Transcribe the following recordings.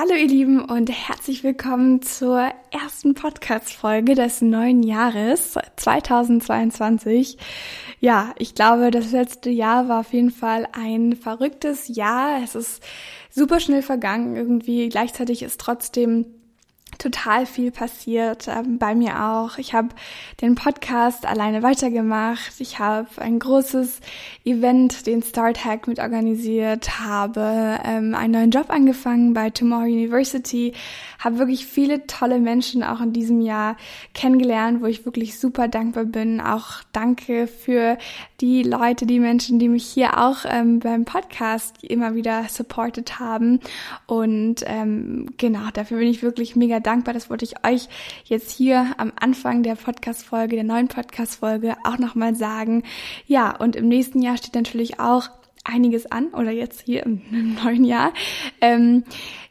Hallo ihr Lieben und herzlich willkommen zur ersten Podcast-Folge des neuen Jahres 2022. Ja, ich glaube, das letzte Jahr war auf jeden Fall ein verrücktes Jahr. Es ist super schnell vergangen irgendwie. Gleichzeitig ist trotzdem total viel passiert, ähm, bei mir auch. Ich habe den Podcast alleine weitergemacht. Ich habe ein großes Event, den Start Hack mit organisiert, habe ähm, einen neuen Job angefangen bei Tomorrow University, habe wirklich viele tolle Menschen auch in diesem Jahr kennengelernt, wo ich wirklich super dankbar bin. Auch danke für die Leute, die Menschen, die mich hier auch ähm, beim Podcast immer wieder supported haben. Und ähm, genau, dafür bin ich wirklich mega dankbar. Das wollte ich euch jetzt hier am Anfang der Podcast-Folge, der neuen Podcast-Folge auch nochmal sagen. Ja, und im nächsten Jahr steht natürlich auch einiges an oder jetzt hier im, im neuen Jahr. Ähm,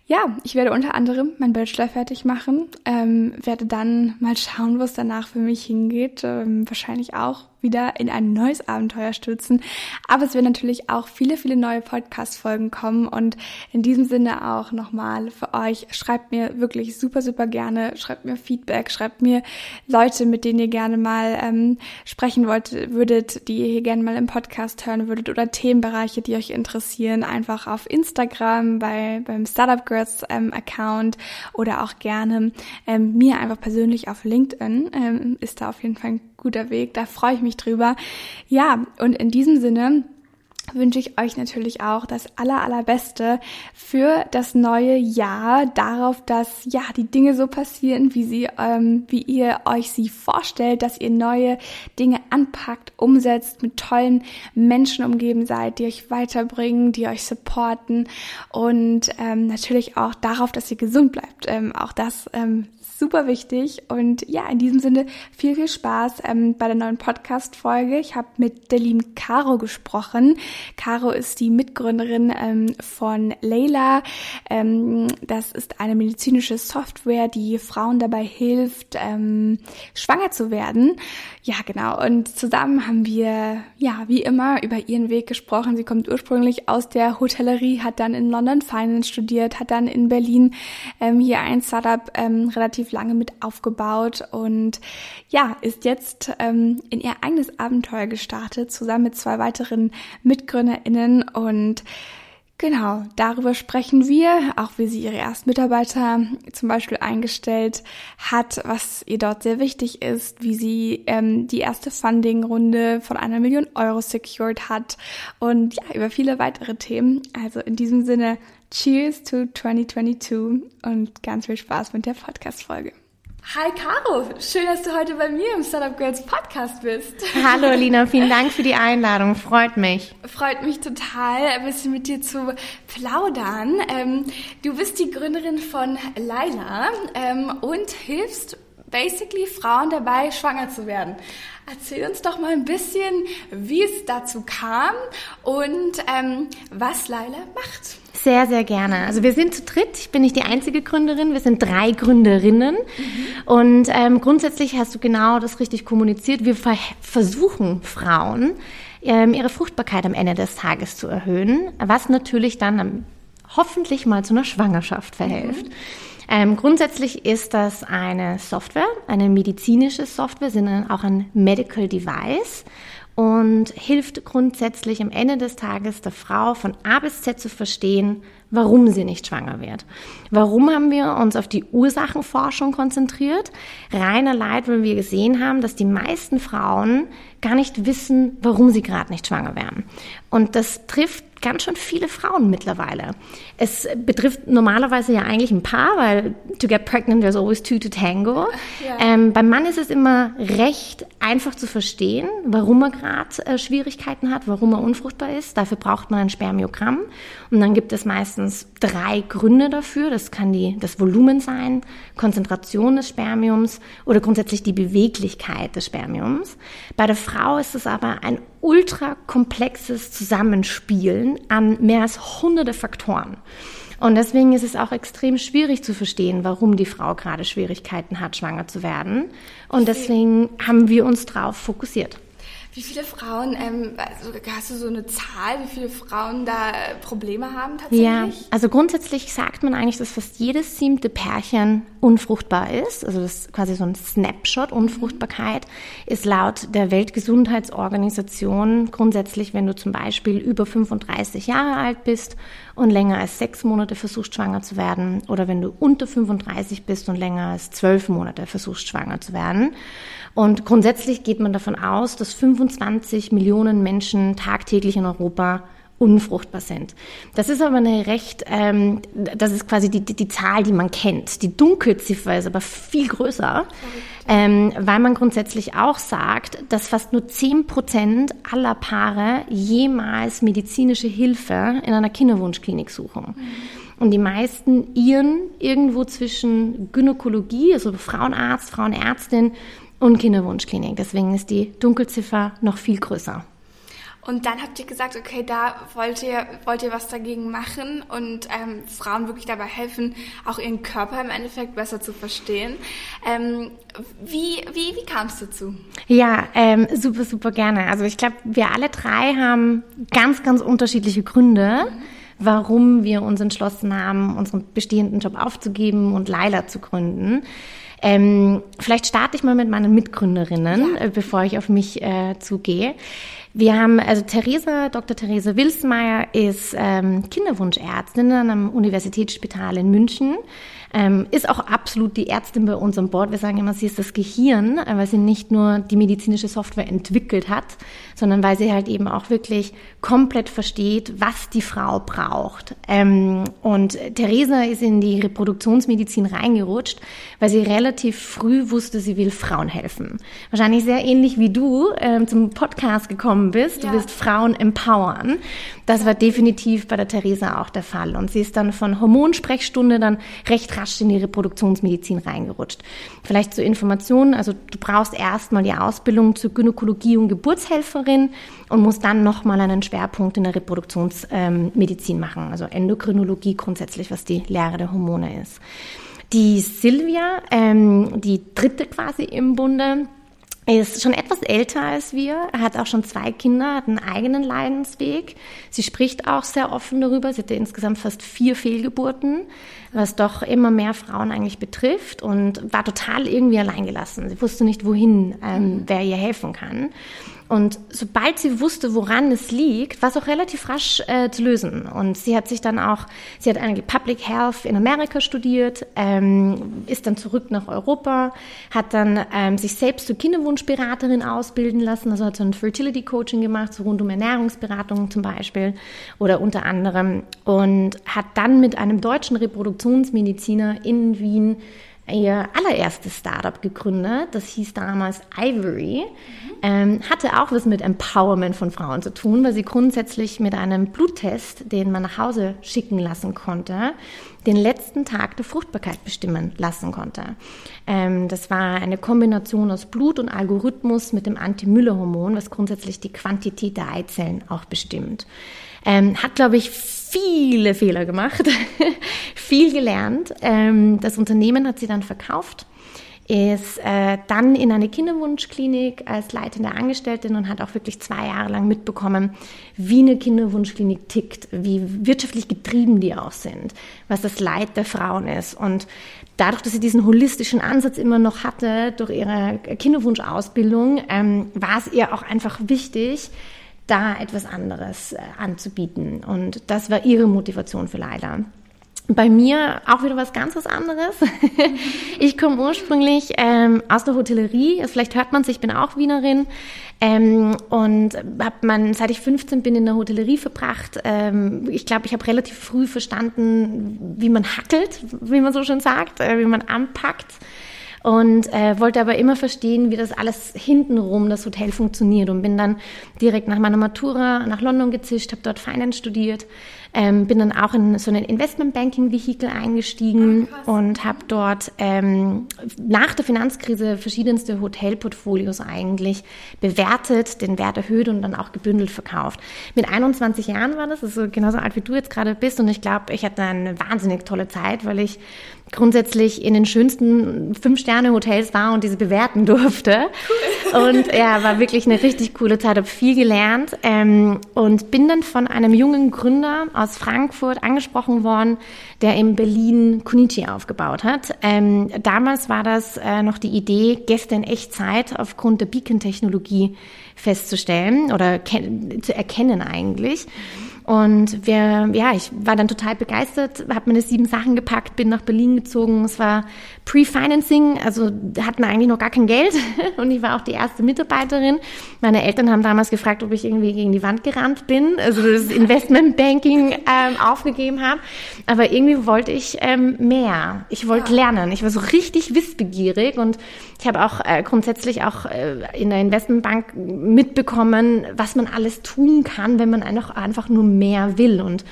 ja, ich werde unter anderem meinen Bachelor fertig machen, ähm, werde dann mal schauen, wo es danach für mich hingeht. Ähm, wahrscheinlich auch wieder in ein neues Abenteuer stürzen. Aber es werden natürlich auch viele, viele neue Podcast-Folgen kommen. Und in diesem Sinne auch nochmal für euch, schreibt mir wirklich super, super gerne, schreibt mir Feedback, schreibt mir Leute, mit denen ihr gerne mal ähm, sprechen wollt, würdet, die ihr hier gerne mal im Podcast hören würdet oder Themenbereiche, die euch interessieren, einfach auf Instagram, bei, beim Startup Girls ähm, Account oder auch gerne ähm, mir einfach persönlich auf LinkedIn ähm, ist da auf jeden Fall ein guter Weg. Da freue ich mich drüber. Ja, und in diesem Sinne wünsche ich euch natürlich auch das aller, allerbeste für das neue Jahr, darauf, dass ja die Dinge so passieren, wie sie, ähm, wie ihr euch sie vorstellt, dass ihr neue Dinge anpackt, umsetzt, mit tollen Menschen umgeben seid, die euch weiterbringen, die euch supporten und ähm, natürlich auch darauf, dass ihr gesund bleibt. Ähm, auch das ähm, super wichtig. Und ja, in diesem Sinne viel, viel Spaß ähm, bei der neuen Podcast-Folge. Ich habe mit lieben Caro gesprochen. Caro ist die Mitgründerin ähm, von Layla. Ähm, das ist eine medizinische Software, die Frauen dabei hilft, ähm, schwanger zu werden. Ja, genau. Und zusammen haben wir, ja, wie immer über ihren Weg gesprochen. Sie kommt ursprünglich aus der Hotellerie, hat dann in London Finance studiert, hat dann in Berlin ähm, hier ein Startup ähm, relativ lange mit aufgebaut und ja, ist jetzt ähm, in ihr eigenes Abenteuer gestartet, zusammen mit zwei weiteren MitgründerInnen und Genau, darüber sprechen wir, auch wie sie ihre ersten Mitarbeiter zum Beispiel eingestellt hat, was ihr dort sehr wichtig ist, wie sie ähm, die erste Funding-Runde von einer Million Euro secured hat und ja, über viele weitere Themen. Also in diesem Sinne, Cheers to 2022 und ganz viel Spaß mit der Podcast-Folge. Hi Caro, schön, dass du heute bei mir im Startup Girls Podcast bist. Hallo Lina, vielen Dank für die Einladung, freut mich. Freut mich total, ein bisschen mit dir zu plaudern. Ähm, du bist die Gründerin von Laila ähm, und hilfst basically Frauen dabei, schwanger zu werden. Erzähl uns doch mal ein bisschen, wie es dazu kam und ähm, was Laila macht. Sehr, sehr gerne. Also wir sind zu dritt. Ich bin nicht die einzige Gründerin. Wir sind drei Gründerinnen. Mhm. Und ähm, grundsätzlich hast du genau das richtig kommuniziert. Wir ver versuchen Frauen, ähm, ihre Fruchtbarkeit am Ende des Tages zu erhöhen, was natürlich dann hoffentlich mal zu einer Schwangerschaft verhilft. Mhm. Ähm, grundsätzlich ist das eine Software, eine medizinische Software, sondern auch ein Medical Device und hilft grundsätzlich am Ende des Tages der Frau von A bis Z zu verstehen, warum sie nicht schwanger wird. Warum haben wir uns auf die Ursachenforschung konzentriert? Reiner Leid, weil wir gesehen haben, dass die meisten Frauen gar nicht wissen, warum sie gerade nicht schwanger werden. Und das trifft ganz schön viele Frauen mittlerweile. Es betrifft normalerweise ja eigentlich ein Paar, weil to get pregnant there's always two to tango. Ja. Ähm, beim Mann ist es immer recht einfach zu verstehen, warum er gerade äh, Schwierigkeiten hat, warum er unfruchtbar ist. Dafür braucht man ein Spermiogramm und dann gibt es meistens drei Gründe dafür. Das kann die, das Volumen sein, Konzentration des Spermiums oder grundsätzlich die Beweglichkeit des Spermiums. Bei der Frau ist es aber ein ultra komplexes Zusammenspielen an mehr als hunderte Faktoren. Und deswegen ist es auch extrem schwierig zu verstehen, warum die Frau gerade Schwierigkeiten hat, schwanger zu werden. Und deswegen haben wir uns darauf fokussiert. Wie viele Frauen, ähm, also hast du so eine Zahl, wie viele Frauen da Probleme haben tatsächlich? Ja, also grundsätzlich sagt man eigentlich, dass fast jedes siebte Pärchen unfruchtbar ist. Also das ist quasi so ein Snapshot. Unfruchtbarkeit ist laut der Weltgesundheitsorganisation grundsätzlich, wenn du zum Beispiel über 35 Jahre alt bist und länger als sechs Monate versuchst, schwanger zu werden, oder wenn du unter 35 bist und länger als zwölf Monate versuchst, schwanger zu werden. Und grundsätzlich geht man davon aus, dass 25 Millionen Menschen tagtäglich in Europa unfruchtbar sind. Das ist aber eine recht, ähm, das ist quasi die, die, die Zahl, die man kennt. Die Dunkelziffer ist aber viel größer, ähm, weil man grundsätzlich auch sagt, dass fast nur 10 Prozent aller Paare jemals medizinische Hilfe in einer Kinderwunschklinik suchen. Mhm. Und die meisten irren irgendwo zwischen Gynäkologie, also Frauenarzt, Frauenärztin und Kinderwunschklinik. Deswegen ist die Dunkelziffer noch viel größer. Und dann habt ihr gesagt, okay, da wollt ihr, wollt ihr was dagegen machen und ähm, Frauen wirklich dabei helfen, auch ihren Körper im Endeffekt besser zu verstehen. Ähm, wie wie, wie kam es dazu? Ja, ähm, super, super gerne. Also ich glaube, wir alle drei haben ganz, ganz unterschiedliche Gründe. Mhm warum wir uns entschlossen haben, unseren bestehenden Job aufzugeben und Laila zu gründen. Ähm, vielleicht starte ich mal mit meinen Mitgründerinnen, ja. äh, bevor ich auf mich äh, zugehe. Wir haben, also Theresa, Dr. Theresa Wilsmeier ist ähm, Kinderwunschärztin an einem Universitätsspital in München. Ähm, ist auch absolut die Ärztin bei uns an Bord. Wir sagen immer, sie ist das Gehirn, äh, weil sie nicht nur die medizinische Software entwickelt hat, sondern weil sie halt eben auch wirklich komplett versteht, was die Frau braucht. Ähm, und Theresa ist in die Reproduktionsmedizin reingerutscht, weil sie relativ früh wusste, sie will Frauen helfen. Wahrscheinlich sehr ähnlich wie du ähm, zum Podcast gekommen bist. Du ja. willst Frauen empowern. Das war definitiv bei der Theresa auch der Fall. Und sie ist dann von Hormonsprechstunde dann recht rasch in die Reproduktionsmedizin reingerutscht. Vielleicht zur Information, also du brauchst erstmal die Ausbildung zur Gynäkologie und Geburtshelferin und musst dann nochmal einen Schwerpunkt in der Reproduktionsmedizin machen, also Endokrinologie grundsätzlich, was die Lehre der Hormone ist. Die Silvia, ähm, die dritte quasi im Bunde, ist schon etwas älter als wir, hat auch schon zwei Kinder, hat einen eigenen Leidensweg. Sie spricht auch sehr offen darüber. Sie hatte insgesamt fast vier Fehlgeburten, was doch immer mehr Frauen eigentlich betrifft und war total irgendwie alleingelassen. Sie wusste nicht, wohin, ähm, wer ihr helfen kann. Und sobald sie wusste, woran es liegt, war es auch relativ rasch äh, zu lösen. Und sie hat sich dann auch, sie hat eigentlich Public Health in Amerika studiert, ähm, ist dann zurück nach Europa, hat dann ähm, sich selbst zur Kinderwunschberaterin ausbilden lassen, also hat so ein Fertility Coaching gemacht, so rund um Ernährungsberatung zum Beispiel oder unter anderem und hat dann mit einem deutschen Reproduktionsmediziner in Wien ihr allererstes Startup gegründet. Das hieß damals Ivory. Ähm, hatte auch was mit Empowerment von Frauen zu tun, weil sie grundsätzlich mit einem Bluttest, den man nach Hause schicken lassen konnte, den letzten Tag der Fruchtbarkeit bestimmen lassen konnte. Ähm, das war eine Kombination aus Blut und Algorithmus mit dem Anti-Müller-Hormon, was grundsätzlich die Quantität der Eizellen auch bestimmt. Ähm, hat, glaube ich, viele Fehler gemacht, viel gelernt. Ähm, das Unternehmen hat sie dann verkauft, ist äh, dann in eine Kinderwunschklinik als leitende Angestellte und hat auch wirklich zwei Jahre lang mitbekommen, wie eine Kinderwunschklinik tickt, wie wirtschaftlich getrieben die auch sind, was das Leid der Frauen ist. Und dadurch, dass sie diesen holistischen Ansatz immer noch hatte durch ihre Kinderwunschausbildung, ähm, war es ihr auch einfach wichtig, da etwas anderes äh, anzubieten. Und das war ihre Motivation für Leila. Bei mir auch wieder was ganz was anderes. ich komme ursprünglich ähm, aus der Hotellerie. Also vielleicht hört man sich, ich bin auch Wienerin ähm, und habe man seit ich 15 bin in der Hotellerie verbracht. Ähm, ich glaube, ich habe relativ früh verstanden, wie man hackelt, wie man so schön sagt, äh, wie man anpackt und äh, wollte aber immer verstehen, wie das alles hintenrum, das Hotel funktioniert. Und bin dann direkt nach meiner Matura nach London gezischt, habe dort Finance studiert, Ähm, bin dann auch in so ein Investmentbanking-Vehikel eingestiegen ah, und habe dort ähm, nach der Finanzkrise verschiedenste Hotelportfolios eigentlich bewertet, den Wert erhöht und dann auch gebündelt verkauft. Mit 21 Jahren war das, also genauso alt wie du jetzt gerade bist. Und ich glaube, ich hatte eine wahnsinnig tolle Zeit, weil ich grundsätzlich in den schönsten Fünf-Sterne-Hotels war und diese bewerten durfte. Cool. Und ja, war wirklich eine richtig coole Zeit, habe viel gelernt ähm, und bin dann von einem jungen Gründer aus Frankfurt angesprochen worden, der in Berlin Kunichi aufgebaut hat. Ähm, damals war das äh, noch die Idee, Gäste in Echtzeit aufgrund der Beacon-Technologie festzustellen oder zu erkennen eigentlich. Und wir, ja, ich war dann total begeistert, habe meine sieben Sachen gepackt, bin nach Berlin gezogen. Es war Pre-Financing, also hatten eigentlich noch gar kein Geld und ich war auch die erste Mitarbeiterin. Meine Eltern haben damals gefragt, ob ich irgendwie gegen die Wand gerannt bin, also das Investmentbanking ähm, aufgegeben habe. Aber irgendwie wollte ich ähm, mehr. Ich wollte ja. lernen. Ich war so richtig wissbegierig und ich habe auch äh, grundsätzlich auch äh, in der Investmentbank mitbekommen, was man alles tun kann, wenn man einfach, einfach nur mehr will. Und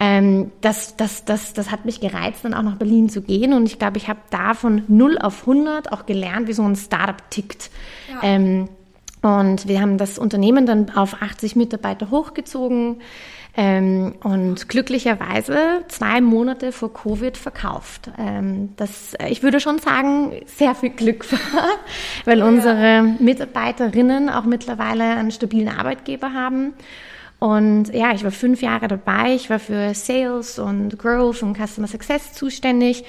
ähm, das, das, das, das hat mich gereizt, dann auch nach Berlin zu gehen. Und ich glaube, ich habe da von 0 auf 100 auch gelernt, wie so ein Startup tickt. Ja. Ähm, und wir haben das Unternehmen dann auf 80 Mitarbeiter hochgezogen ähm, und glücklicherweise zwei Monate vor Covid verkauft. Ähm, das, ich würde schon sagen, sehr viel Glück war, weil ja. unsere Mitarbeiterinnen auch mittlerweile einen stabilen Arbeitgeber haben und ja, ich war fünf Jahre dabei. Ich war für Sales und Growth und Customer Success zuständig.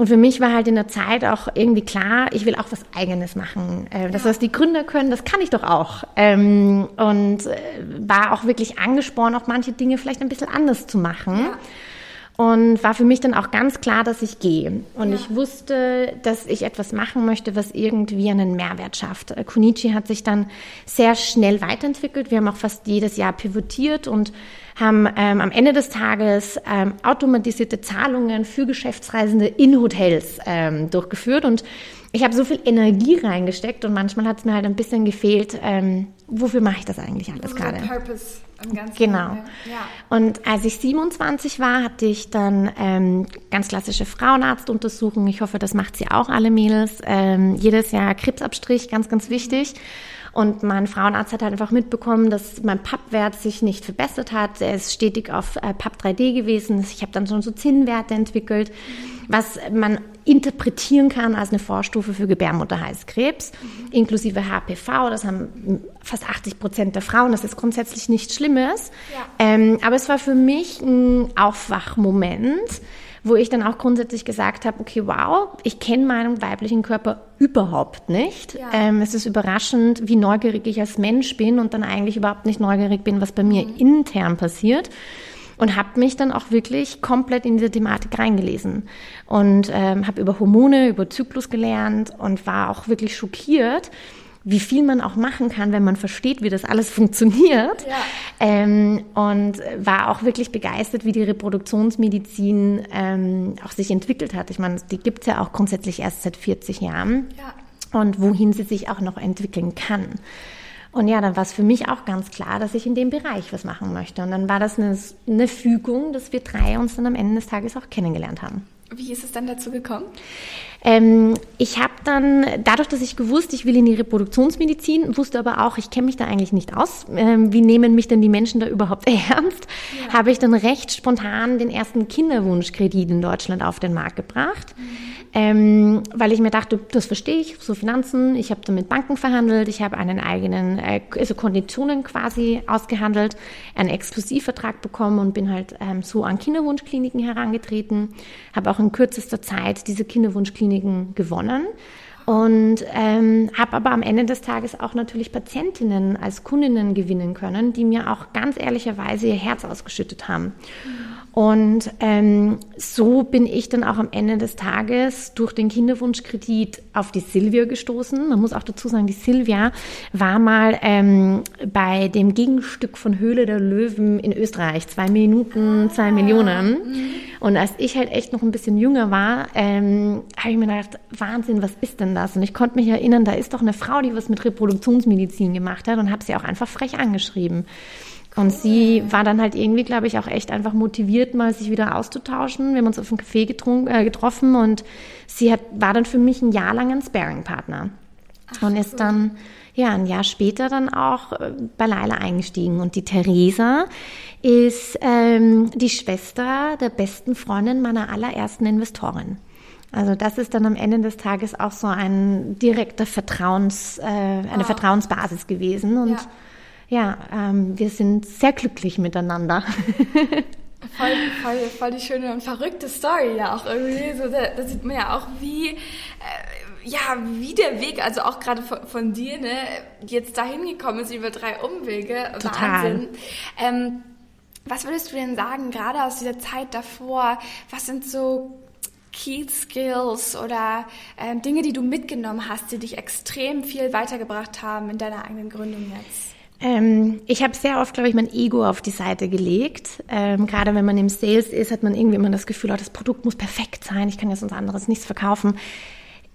Und für mich war halt in der Zeit auch irgendwie klar, ich will auch was Eigenes machen. Äh, das, was die Gründer können, das kann ich doch auch. Ähm, und äh, war auch wirklich angespornt, auch manche Dinge vielleicht ein bisschen anders zu machen. Ja. Und war für mich dann auch ganz klar, dass ich gehe. Und ja. ich wusste, dass ich etwas machen möchte, was irgendwie einen Mehrwert schafft. Äh, Kunichi hat sich dann sehr schnell weiterentwickelt. Wir haben auch fast jedes Jahr pivotiert und haben ähm, am Ende des Tages ähm, automatisierte Zahlungen für Geschäftsreisende in Hotels ähm, durchgeführt. Und ich habe so viel Energie reingesteckt und manchmal hat es mir halt ein bisschen gefehlt, ähm, wofür mache ich das eigentlich alles gerade? Purpose. Genau. Ja. Und als ich 27 war, hatte ich dann ähm, ganz klassische Frauenarztuntersuchungen. Ich hoffe, das macht sie auch alle Mädels. Ähm, jedes Jahr Krebsabstrich, ganz, ganz wichtig. Und mein Frauenarzt hat halt einfach mitbekommen, dass mein Pappwert sich nicht verbessert hat. Er ist stetig auf äh, Papp 3D gewesen. Ich habe dann schon so Zinnwerte entwickelt, was man interpretieren kann als eine Vorstufe für Gebärmutterhalskrebs, mhm. inklusive HPV. Das haben fast 80 Prozent der Frauen. Das ist grundsätzlich nichts Schlimmes. Ja. Ähm, aber es war für mich ein Aufwachmoment wo ich dann auch grundsätzlich gesagt habe, okay, wow, ich kenne meinen weiblichen Körper überhaupt nicht. Ja. Ähm, es ist überraschend, wie neugierig ich als Mensch bin und dann eigentlich überhaupt nicht neugierig bin, was bei mir mhm. intern passiert. Und habe mich dann auch wirklich komplett in diese Thematik reingelesen und ähm, habe über Hormone, über Zyklus gelernt und war auch wirklich schockiert, wie viel man auch machen kann, wenn man versteht, wie das alles funktioniert. Ja. Ähm, und war auch wirklich begeistert, wie die Reproduktionsmedizin ähm, auch sich entwickelt hat. Ich meine, die gibt's ja auch grundsätzlich erst seit 40 Jahren. Ja. Und wohin sie sich auch noch entwickeln kann. Und ja, dann war es für mich auch ganz klar, dass ich in dem Bereich was machen möchte. Und dann war das eine, eine Fügung, dass wir drei uns dann am Ende des Tages auch kennengelernt haben. Wie ist es dann dazu gekommen? Ähm, ich habe dann, dadurch, dass ich gewusst, ich will in die Reproduktionsmedizin, wusste aber auch, ich kenne mich da eigentlich nicht aus. Ähm, wie nehmen mich denn die Menschen da überhaupt ernst? Ja. Habe ich dann recht spontan den ersten Kinderwunschkredit in Deutschland auf den Markt gebracht. Mhm ähm, weil ich mir dachte, das verstehe ich, so Finanzen, ich habe da mit Banken verhandelt, ich habe einen eigenen, äh, also Konditionen quasi ausgehandelt, einen Exklusivvertrag bekommen und bin halt ähm, so an Kinderwunschkliniken herangetreten, habe auch in kürzester Zeit diese Kinderwunschkliniken gewonnen und ähm, habe aber am Ende des Tages auch natürlich Patientinnen als Kundinnen gewinnen können, die mir auch ganz ehrlicherweise ihr Herz ausgeschüttet haben. Mhm. Und ähm, so bin ich dann auch am Ende des Tages durch den Kinderwunschkredit auf die Silvia gestoßen. Man muss auch dazu sagen, die Silvia war mal ähm, bei dem Gegenstück von Höhle der Löwen in Österreich. Zwei Minuten, zwei ah, Millionen. Mhm. Und als ich halt echt noch ein bisschen jünger war, ähm, habe ich mir gedacht, Wahnsinn, was ist denn das? Und ich konnte mich erinnern, da ist doch eine Frau, die was mit Reproduktionsmedizin gemacht hat und habe sie auch einfach frech angeschrieben. Und sie war dann halt irgendwie, glaube ich, auch echt einfach motiviert, mal sich wieder auszutauschen. Wir haben uns auf einem Café getrunken, äh, getroffen und sie hat, war dann für mich ein Jahr lang ein Sparing-Partner. Und ist dann, ja, ein Jahr später dann auch äh, bei Laila eingestiegen. Und die Theresa ist ähm, die Schwester der besten Freundin meiner allerersten Investorin. Also das ist dann am Ende des Tages auch so ein direkter Vertrauens, äh, eine wow. Vertrauensbasis gewesen. Und ja, ja ähm, wir sind sehr glücklich miteinander. Voll, voll, voll die schöne und verrückte Story ja auch irgendwie. So, da, da sieht man ja auch, wie, äh, ja, wie der Weg, also auch gerade von, von, dir, ne, jetzt dahin gekommen ist über drei Umwege. Total. Wahnsinn. Ähm, was würdest du denn sagen, gerade aus dieser Zeit davor, was sind so Key Skills oder äh, Dinge, die du mitgenommen hast, die dich extrem viel weitergebracht haben in deiner eigenen Gründung jetzt? Ähm, ich habe sehr oft, glaube ich, mein Ego auf die Seite gelegt. Ähm, gerade wenn man im Sales ist, hat man irgendwie immer das Gefühl, oh, das Produkt muss perfekt sein, ich kann ja sonst anderes nichts verkaufen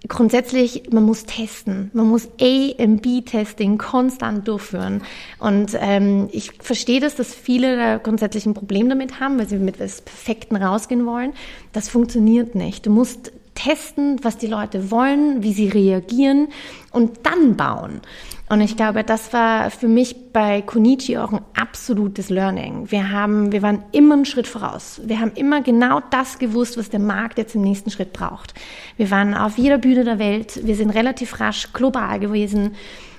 grundsätzlich, man muss testen. Man muss A und B-Testing konstant durchführen. Und ähm, ich verstehe das, dass viele da grundsätzlich ein Problem damit haben, weil sie mit etwas Perfekten rausgehen wollen. Das funktioniert nicht. Du musst testen, was die Leute wollen, wie sie reagieren und dann bauen. Und ich glaube, das war für mich bei Konichi auch ein absolutes Learning. Wir haben, wir waren immer einen Schritt voraus. Wir haben immer genau das gewusst, was der Markt jetzt im nächsten Schritt braucht. Wir waren auf jeder Bühne der Welt. Wir sind relativ rasch global gewesen,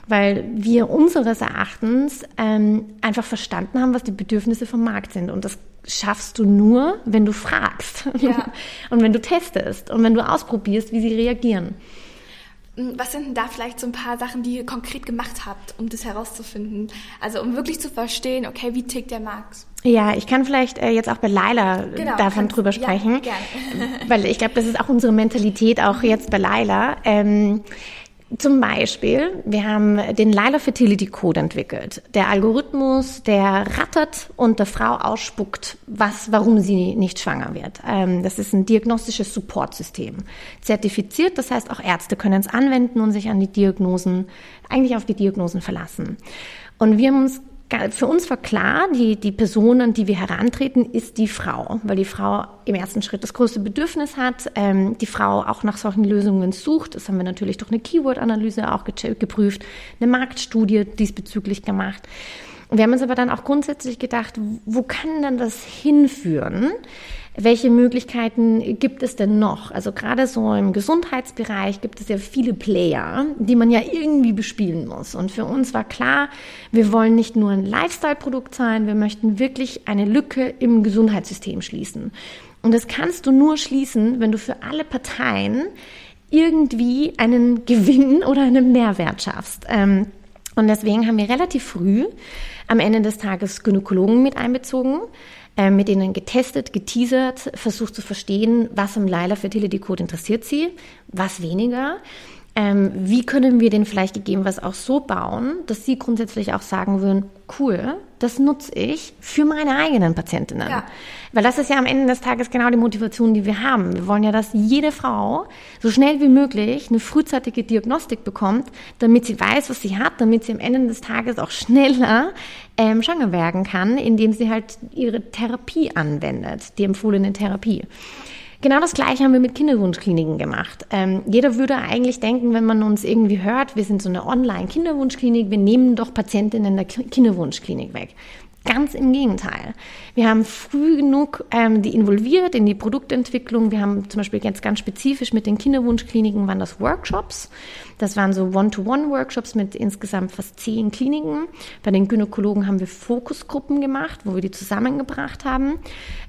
weil wir unseres Erachtens ähm, einfach verstanden haben, was die Bedürfnisse vom Markt sind. Und das schaffst du nur, wenn du fragst ja. und wenn du testest und wenn du ausprobierst, wie sie reagieren. Hm, was sind denn da vielleicht so ein paar Sachen, die ihr konkret gemacht habt, um das herauszufinden? Also um wirklich zu verstehen, okay, wie tickt der Markt? Ja, ich kann vielleicht äh, jetzt auch bei Laila genau, davon drüber sprechen, ja, weil ich glaube, das ist auch unsere Mentalität auch jetzt bei Laila. Ähm, zum Beispiel, wir haben den Lila Fertility Code entwickelt. Der Algorithmus, der rattert und der Frau ausspuckt, was, warum sie nicht schwanger wird. Ähm, das ist ein diagnostisches Supportsystem. Zertifiziert, das heißt auch Ärzte können es anwenden und sich an die Diagnosen, eigentlich auf die Diagnosen verlassen. Und wir haben uns für uns war klar, die, die Person, an die wir herantreten, ist die Frau, weil die Frau im ersten Schritt das größte Bedürfnis hat, ähm, die Frau auch nach solchen Lösungen sucht. Das haben wir natürlich durch eine Keyword-Analyse auch geprüft, eine Marktstudie diesbezüglich gemacht. Wir haben uns aber dann auch grundsätzlich gedacht, wo kann denn das hinführen? Welche Möglichkeiten gibt es denn noch? Also gerade so im Gesundheitsbereich gibt es ja viele Player, die man ja irgendwie bespielen muss. Und für uns war klar, wir wollen nicht nur ein Lifestyle-Produkt sein, wir möchten wirklich eine Lücke im Gesundheitssystem schließen. Und das kannst du nur schließen, wenn du für alle Parteien irgendwie einen Gewinn oder einen Mehrwert schaffst. Ähm, und deswegen haben wir relativ früh am Ende des Tages Gynäkologen mit einbezogen, äh, mit denen getestet, geteasert, versucht zu verstehen, was am Leila Fertility Code interessiert sie, was weniger. Ähm, wie können wir den vielleicht gegebenenfalls auch so bauen, dass Sie grundsätzlich auch sagen würden, cool, das nutze ich für meine eigenen Patientinnen. Ja. Weil das ist ja am Ende des Tages genau die Motivation, die wir haben. Wir wollen ja, dass jede Frau so schnell wie möglich eine frühzeitige Diagnostik bekommt, damit sie weiß, was sie hat, damit sie am Ende des Tages auch schneller ähm, schwanger werden kann, indem sie halt ihre Therapie anwendet, die empfohlene Therapie. Genau das Gleiche haben wir mit Kinderwunschkliniken gemacht. Ähm, jeder würde eigentlich denken, wenn man uns irgendwie hört, wir sind so eine Online-Kinderwunschklinik, wir nehmen doch Patientinnen der Kinderwunschklinik weg. Ganz im Gegenteil. Wir haben früh genug ähm, die involviert in die Produktentwicklung. Wir haben zum Beispiel jetzt ganz spezifisch mit den Kinderwunschkliniken waren das Workshops. Das waren so One-to-One-Workshops mit insgesamt fast zehn Kliniken. Bei den Gynäkologen haben wir Fokusgruppen gemacht, wo wir die zusammengebracht haben.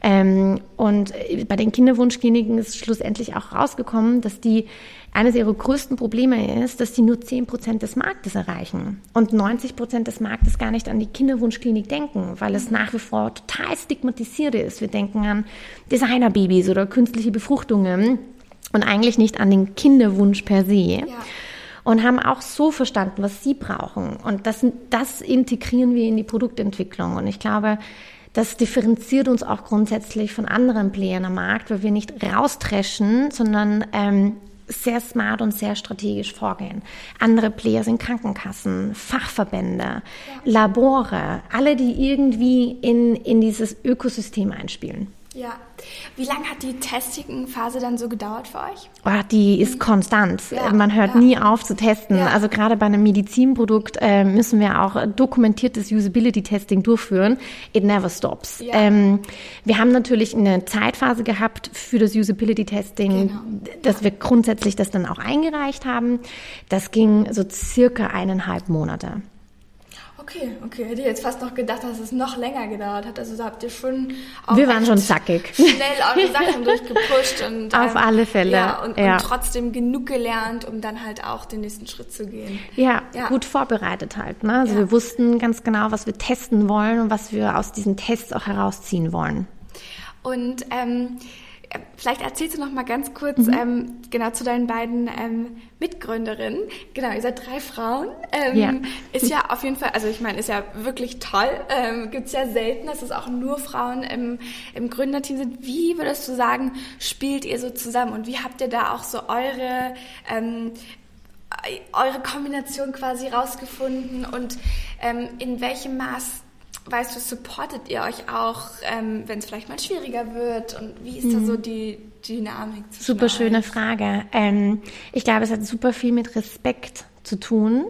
Ähm, und äh, bei den Kinderwunschkliniken ist schlussendlich auch rausgekommen, dass die eines ihrer größten Probleme ist, dass sie nur 10 Prozent des Marktes erreichen und 90 Prozent des Marktes gar nicht an die Kinderwunschklinik denken, weil es nach wie vor total stigmatisiert ist. Wir denken an Designerbabys oder künstliche Befruchtungen und eigentlich nicht an den Kinderwunsch per se. Ja und haben auch so verstanden, was sie brauchen. Und das, das integrieren wir in die Produktentwicklung. Und ich glaube, das differenziert uns auch grundsätzlich von anderen Playern am Markt, weil wir nicht raustreschen, sondern ähm, sehr smart und sehr strategisch vorgehen. Andere Player sind Krankenkassen, Fachverbände, ja. Labore, alle, die irgendwie in, in dieses Ökosystem einspielen. Ja. Wie lange hat die Testing-Phase dann so gedauert für euch? Oh, die ist konstant. Ja, Man hört ja. nie auf zu testen. Ja. Also gerade bei einem Medizinprodukt äh, müssen wir auch dokumentiertes Usability-Testing durchführen. It never stops. Ähm, wir haben natürlich eine Zeitphase gehabt für das Usability-Testing, genau. dass wir grundsätzlich das dann auch eingereicht haben. Das ging so circa eineinhalb Monate. Okay, okay. Hätte ich jetzt fast noch gedacht, dass es noch länger gedauert hat. Also da habt ihr schon auch Wir waren schon zackig. Schnell eure Sachen durchgepusht und auf ähm, alle Fälle. Ja und, ja und, trotzdem genug gelernt, um dann halt auch den nächsten Schritt zu gehen. Ja, ja. gut vorbereitet halt. Ne? Also ja. wir wussten ganz genau, was wir testen wollen und was wir aus diesen Tests auch herausziehen wollen. Und ähm, Vielleicht erzählst du noch mal ganz kurz mhm. ähm, genau zu deinen beiden ähm, Mitgründerinnen. Genau, ihr seid drei Frauen. Ähm, ja. Ist ja auf jeden Fall, also ich meine, ist ja wirklich toll. Ähm, Gibt es ja selten, dass es auch nur Frauen im, im Gründerteam sind. Wie würdest du sagen, spielt ihr so zusammen und wie habt ihr da auch so eure ähm, eure Kombination quasi rausgefunden und ähm, in welchem Maß weißt du, supportet ihr euch auch, ähm, wenn es vielleicht mal schwieriger wird? Und wie ist mhm. da so die Dynamik? Super schöne Frage. Ähm, ich glaube, es hat super viel mit Respekt zu tun.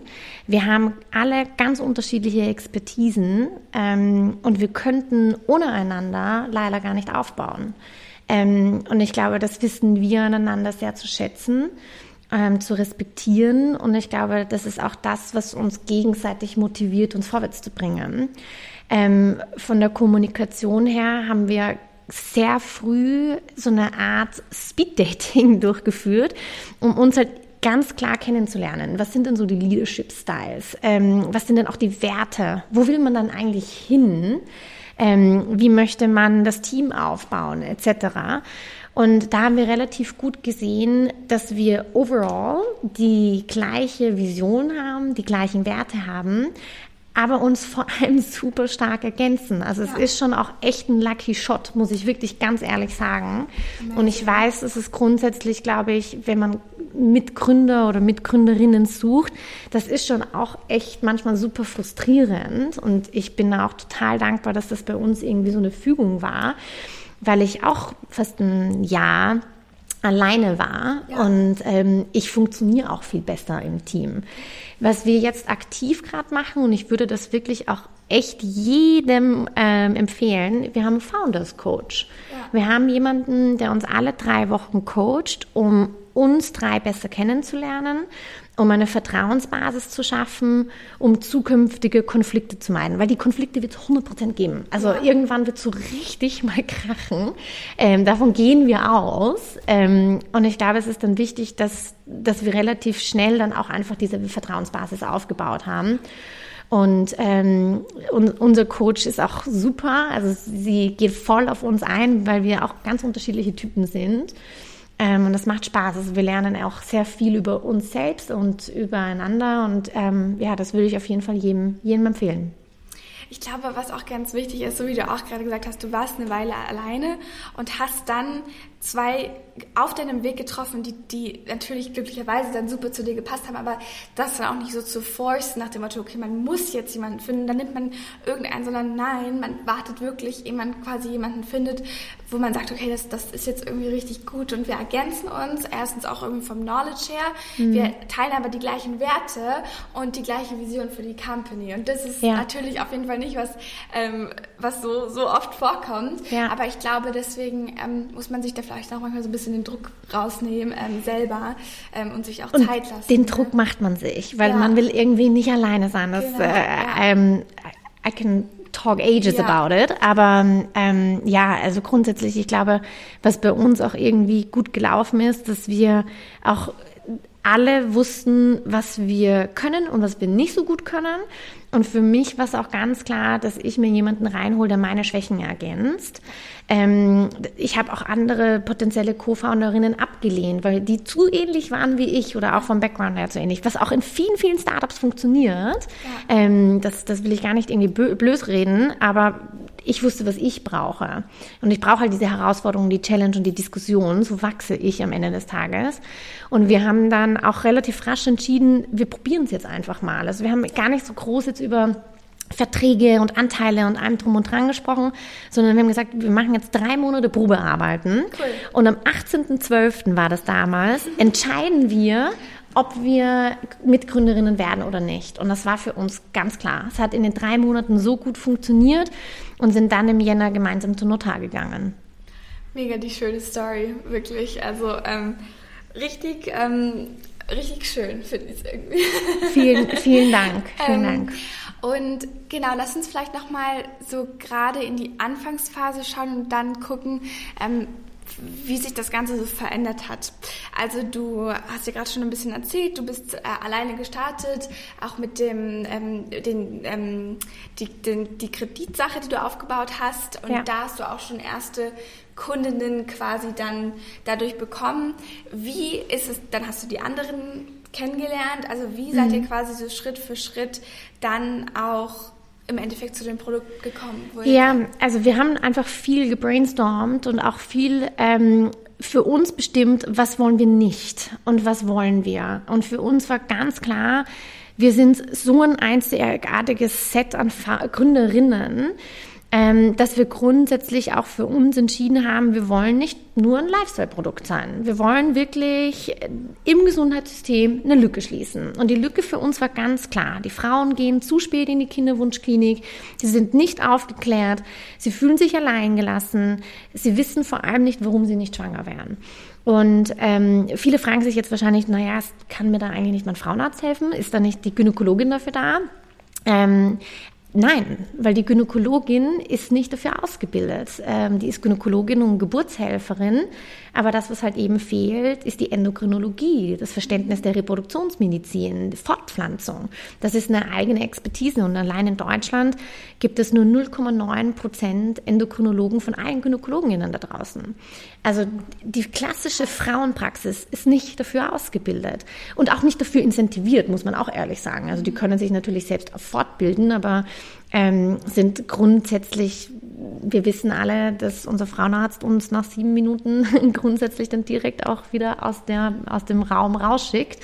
Wir haben alle ganz unterschiedliche Expertisen ähm, und wir könnten ohne einander leider gar nicht aufbauen. Ähm, und ich glaube, das wissen wir aneinander sehr zu schätzen. Ähm, zu respektieren. Und ich glaube, das ist auch das, was uns gegenseitig motiviert, uns vorwärts zu bringen. Ähm, von der Kommunikation her haben wir sehr früh so eine Art Speed-Dating durchgeführt, um uns halt ganz klar kennenzulernen. Was sind denn so die Leadership-Styles? Ähm, was sind denn auch die Werte? Wo will man dann eigentlich hin? Ähm, wie möchte man das Team aufbauen, etc. Und da haben wir relativ gut gesehen, dass wir overall die gleiche Vision haben, die gleichen Werte haben, aber uns vor allem super stark ergänzen. Also es ja. ist schon auch echt ein Lucky Shot, muss ich wirklich ganz ehrlich sagen. Und ich weiß, es ist grundsätzlich, glaube ich, wenn man Mitgründer oder Mitgründerinnen sucht, das ist schon auch echt manchmal super frustrierend. Und ich bin da auch total dankbar, dass das bei uns irgendwie so eine Fügung war, weil ich auch fast ein Jahr alleine war ja. und ähm, ich funktioniere auch viel besser im Team. Was wir jetzt aktiv gerade machen, und ich würde das wirklich auch echt jedem ähm, empfehlen, wir haben einen Founders Coach. Ja. Wir haben jemanden, der uns alle drei Wochen coacht, um uns drei besser kennenzulernen um eine Vertrauensbasis zu schaffen, um zukünftige Konflikte zu meiden. Weil die Konflikte wird es 100% geben. Also ja. irgendwann wird es so richtig mal krachen. Ähm, davon gehen wir aus. Ähm, und ich glaube, es ist dann wichtig, dass, dass wir relativ schnell dann auch einfach diese Vertrauensbasis aufgebaut haben. Und ähm, und unser Coach ist auch super. Also sie geht voll auf uns ein, weil wir auch ganz unterschiedliche Typen sind. Ähm, und das macht Spaß. Also wir lernen auch sehr viel über uns selbst und übereinander. Und ähm, ja, das würde ich auf jeden Fall jedem, jedem empfehlen. Ich glaube, was auch ganz wichtig ist, so wie du auch gerade gesagt hast, du warst eine Weile alleine und hast dann zwei auf deinem Weg getroffen, die, die natürlich glücklicherweise dann super zu dir gepasst haben, aber das dann auch nicht so zu force nach dem Motto, okay, man muss jetzt jemanden finden, dann nimmt man irgendeinen, sondern nein, man wartet wirklich, ehe man quasi jemanden findet, wo man sagt, okay, das, das ist jetzt irgendwie richtig gut und wir ergänzen uns, erstens auch irgendwie vom Knowledge her, mhm. wir teilen aber die gleichen Werte und die gleiche Vision für die Company und das ist ja. natürlich auf jeden Fall nicht was, ähm, was so, so oft vorkommt, ja. aber ich glaube, deswegen ähm, muss man sich da vielleicht auch manchmal so ein bisschen den Druck rausnehmen ähm, selber ähm, und sich auch und Zeit lassen. Den ne? Druck macht man sich, weil ja. man will irgendwie nicht alleine sein. Das, genau, äh, ähm, I can talk ages ja. about it, aber ähm, ja, also grundsätzlich, ich glaube, was bei uns auch irgendwie gut gelaufen ist, dass wir auch alle wussten, was wir können und was wir nicht so gut können. Und für mich war es auch ganz klar, dass ich mir jemanden reinhole, der meine Schwächen ergänzt. Ähm, ich habe auch andere potenzielle Co-Founderinnen abgelehnt, weil die zu ähnlich waren wie ich oder auch vom Background her zu ähnlich, was auch in vielen, vielen Startups funktioniert. Ja. Ähm, das, das will ich gar nicht irgendwie blöd reden, aber ich wusste, was ich brauche. Und ich brauche halt diese Herausforderung, die Challenge und die Diskussion. So wachse ich am Ende des Tages. Und wir haben dann auch relativ rasch entschieden, wir probieren es jetzt einfach mal. Also wir haben gar nicht so groß jetzt über Verträge und Anteile und allem drum und dran gesprochen, sondern wir haben gesagt, wir machen jetzt drei Monate Probearbeiten. Cool. Und am 18.12. war das damals, entscheiden wir, ob wir Mitgründerinnen werden oder nicht. Und das war für uns ganz klar. Es hat in den drei Monaten so gut funktioniert und sind dann im Jänner gemeinsam zum Notar gegangen. Mega die schöne Story, wirklich. Also ähm, richtig, ähm, richtig schön finde ich es irgendwie. Vielen, vielen Dank. Vielen ähm, Dank. Und genau, lass uns vielleicht nochmal so gerade in die Anfangsphase schauen und dann gucken, ähm, wie sich das Ganze so verändert hat. Also du hast ja gerade schon ein bisschen erzählt, du bist äh, alleine gestartet, auch mit dem ähm, den, ähm, die, den, die Kreditsache, die du aufgebaut hast. Und ja. da hast du auch schon erste Kundinnen quasi dann dadurch bekommen. Wie ist es, dann hast du die anderen kennengelernt? Also wie seid ihr mhm. quasi so Schritt für Schritt dann auch im Endeffekt zu dem Produkt gekommen? Ja, also wir haben einfach viel gebrainstormt und auch viel ähm, für uns bestimmt, was wollen wir nicht und was wollen wir. Und für uns war ganz klar, wir sind so ein einzigartiges Set an Gründerinnen, ähm, dass wir grundsätzlich auch für uns entschieden haben, wir wollen nicht nur ein Lifestyle-Produkt sein. Wir wollen wirklich im Gesundheitssystem eine Lücke schließen. Und die Lücke für uns war ganz klar. Die Frauen gehen zu spät in die Kinderwunschklinik. Sie sind nicht aufgeklärt. Sie fühlen sich alleingelassen. Sie wissen vor allem nicht, warum sie nicht schwanger werden. Und ähm, viele fragen sich jetzt wahrscheinlich, naja, kann mir da eigentlich nicht mein Frauenarzt helfen? Ist da nicht die Gynäkologin dafür da? Ähm, Nein, weil die Gynäkologin ist nicht dafür ausgebildet. Ähm, die ist Gynäkologin und Geburtshelferin. Aber das, was halt eben fehlt, ist die Endokrinologie, das Verständnis der Reproduktionsmedizin, die Fortpflanzung. Das ist eine eigene Expertise. Und allein in Deutschland gibt es nur 0,9 Prozent Endokrinologen von allen Gynäkologinnen da draußen. Also die klassische Frauenpraxis ist nicht dafür ausgebildet und auch nicht dafür incentiviert, muss man auch ehrlich sagen. Also die können sich natürlich selbst fortbilden, aber ähm, sind grundsätzlich, wir wissen alle, dass unser Frauenarzt uns nach sieben Minuten grundsätzlich dann direkt auch wieder aus, der, aus dem Raum rausschickt,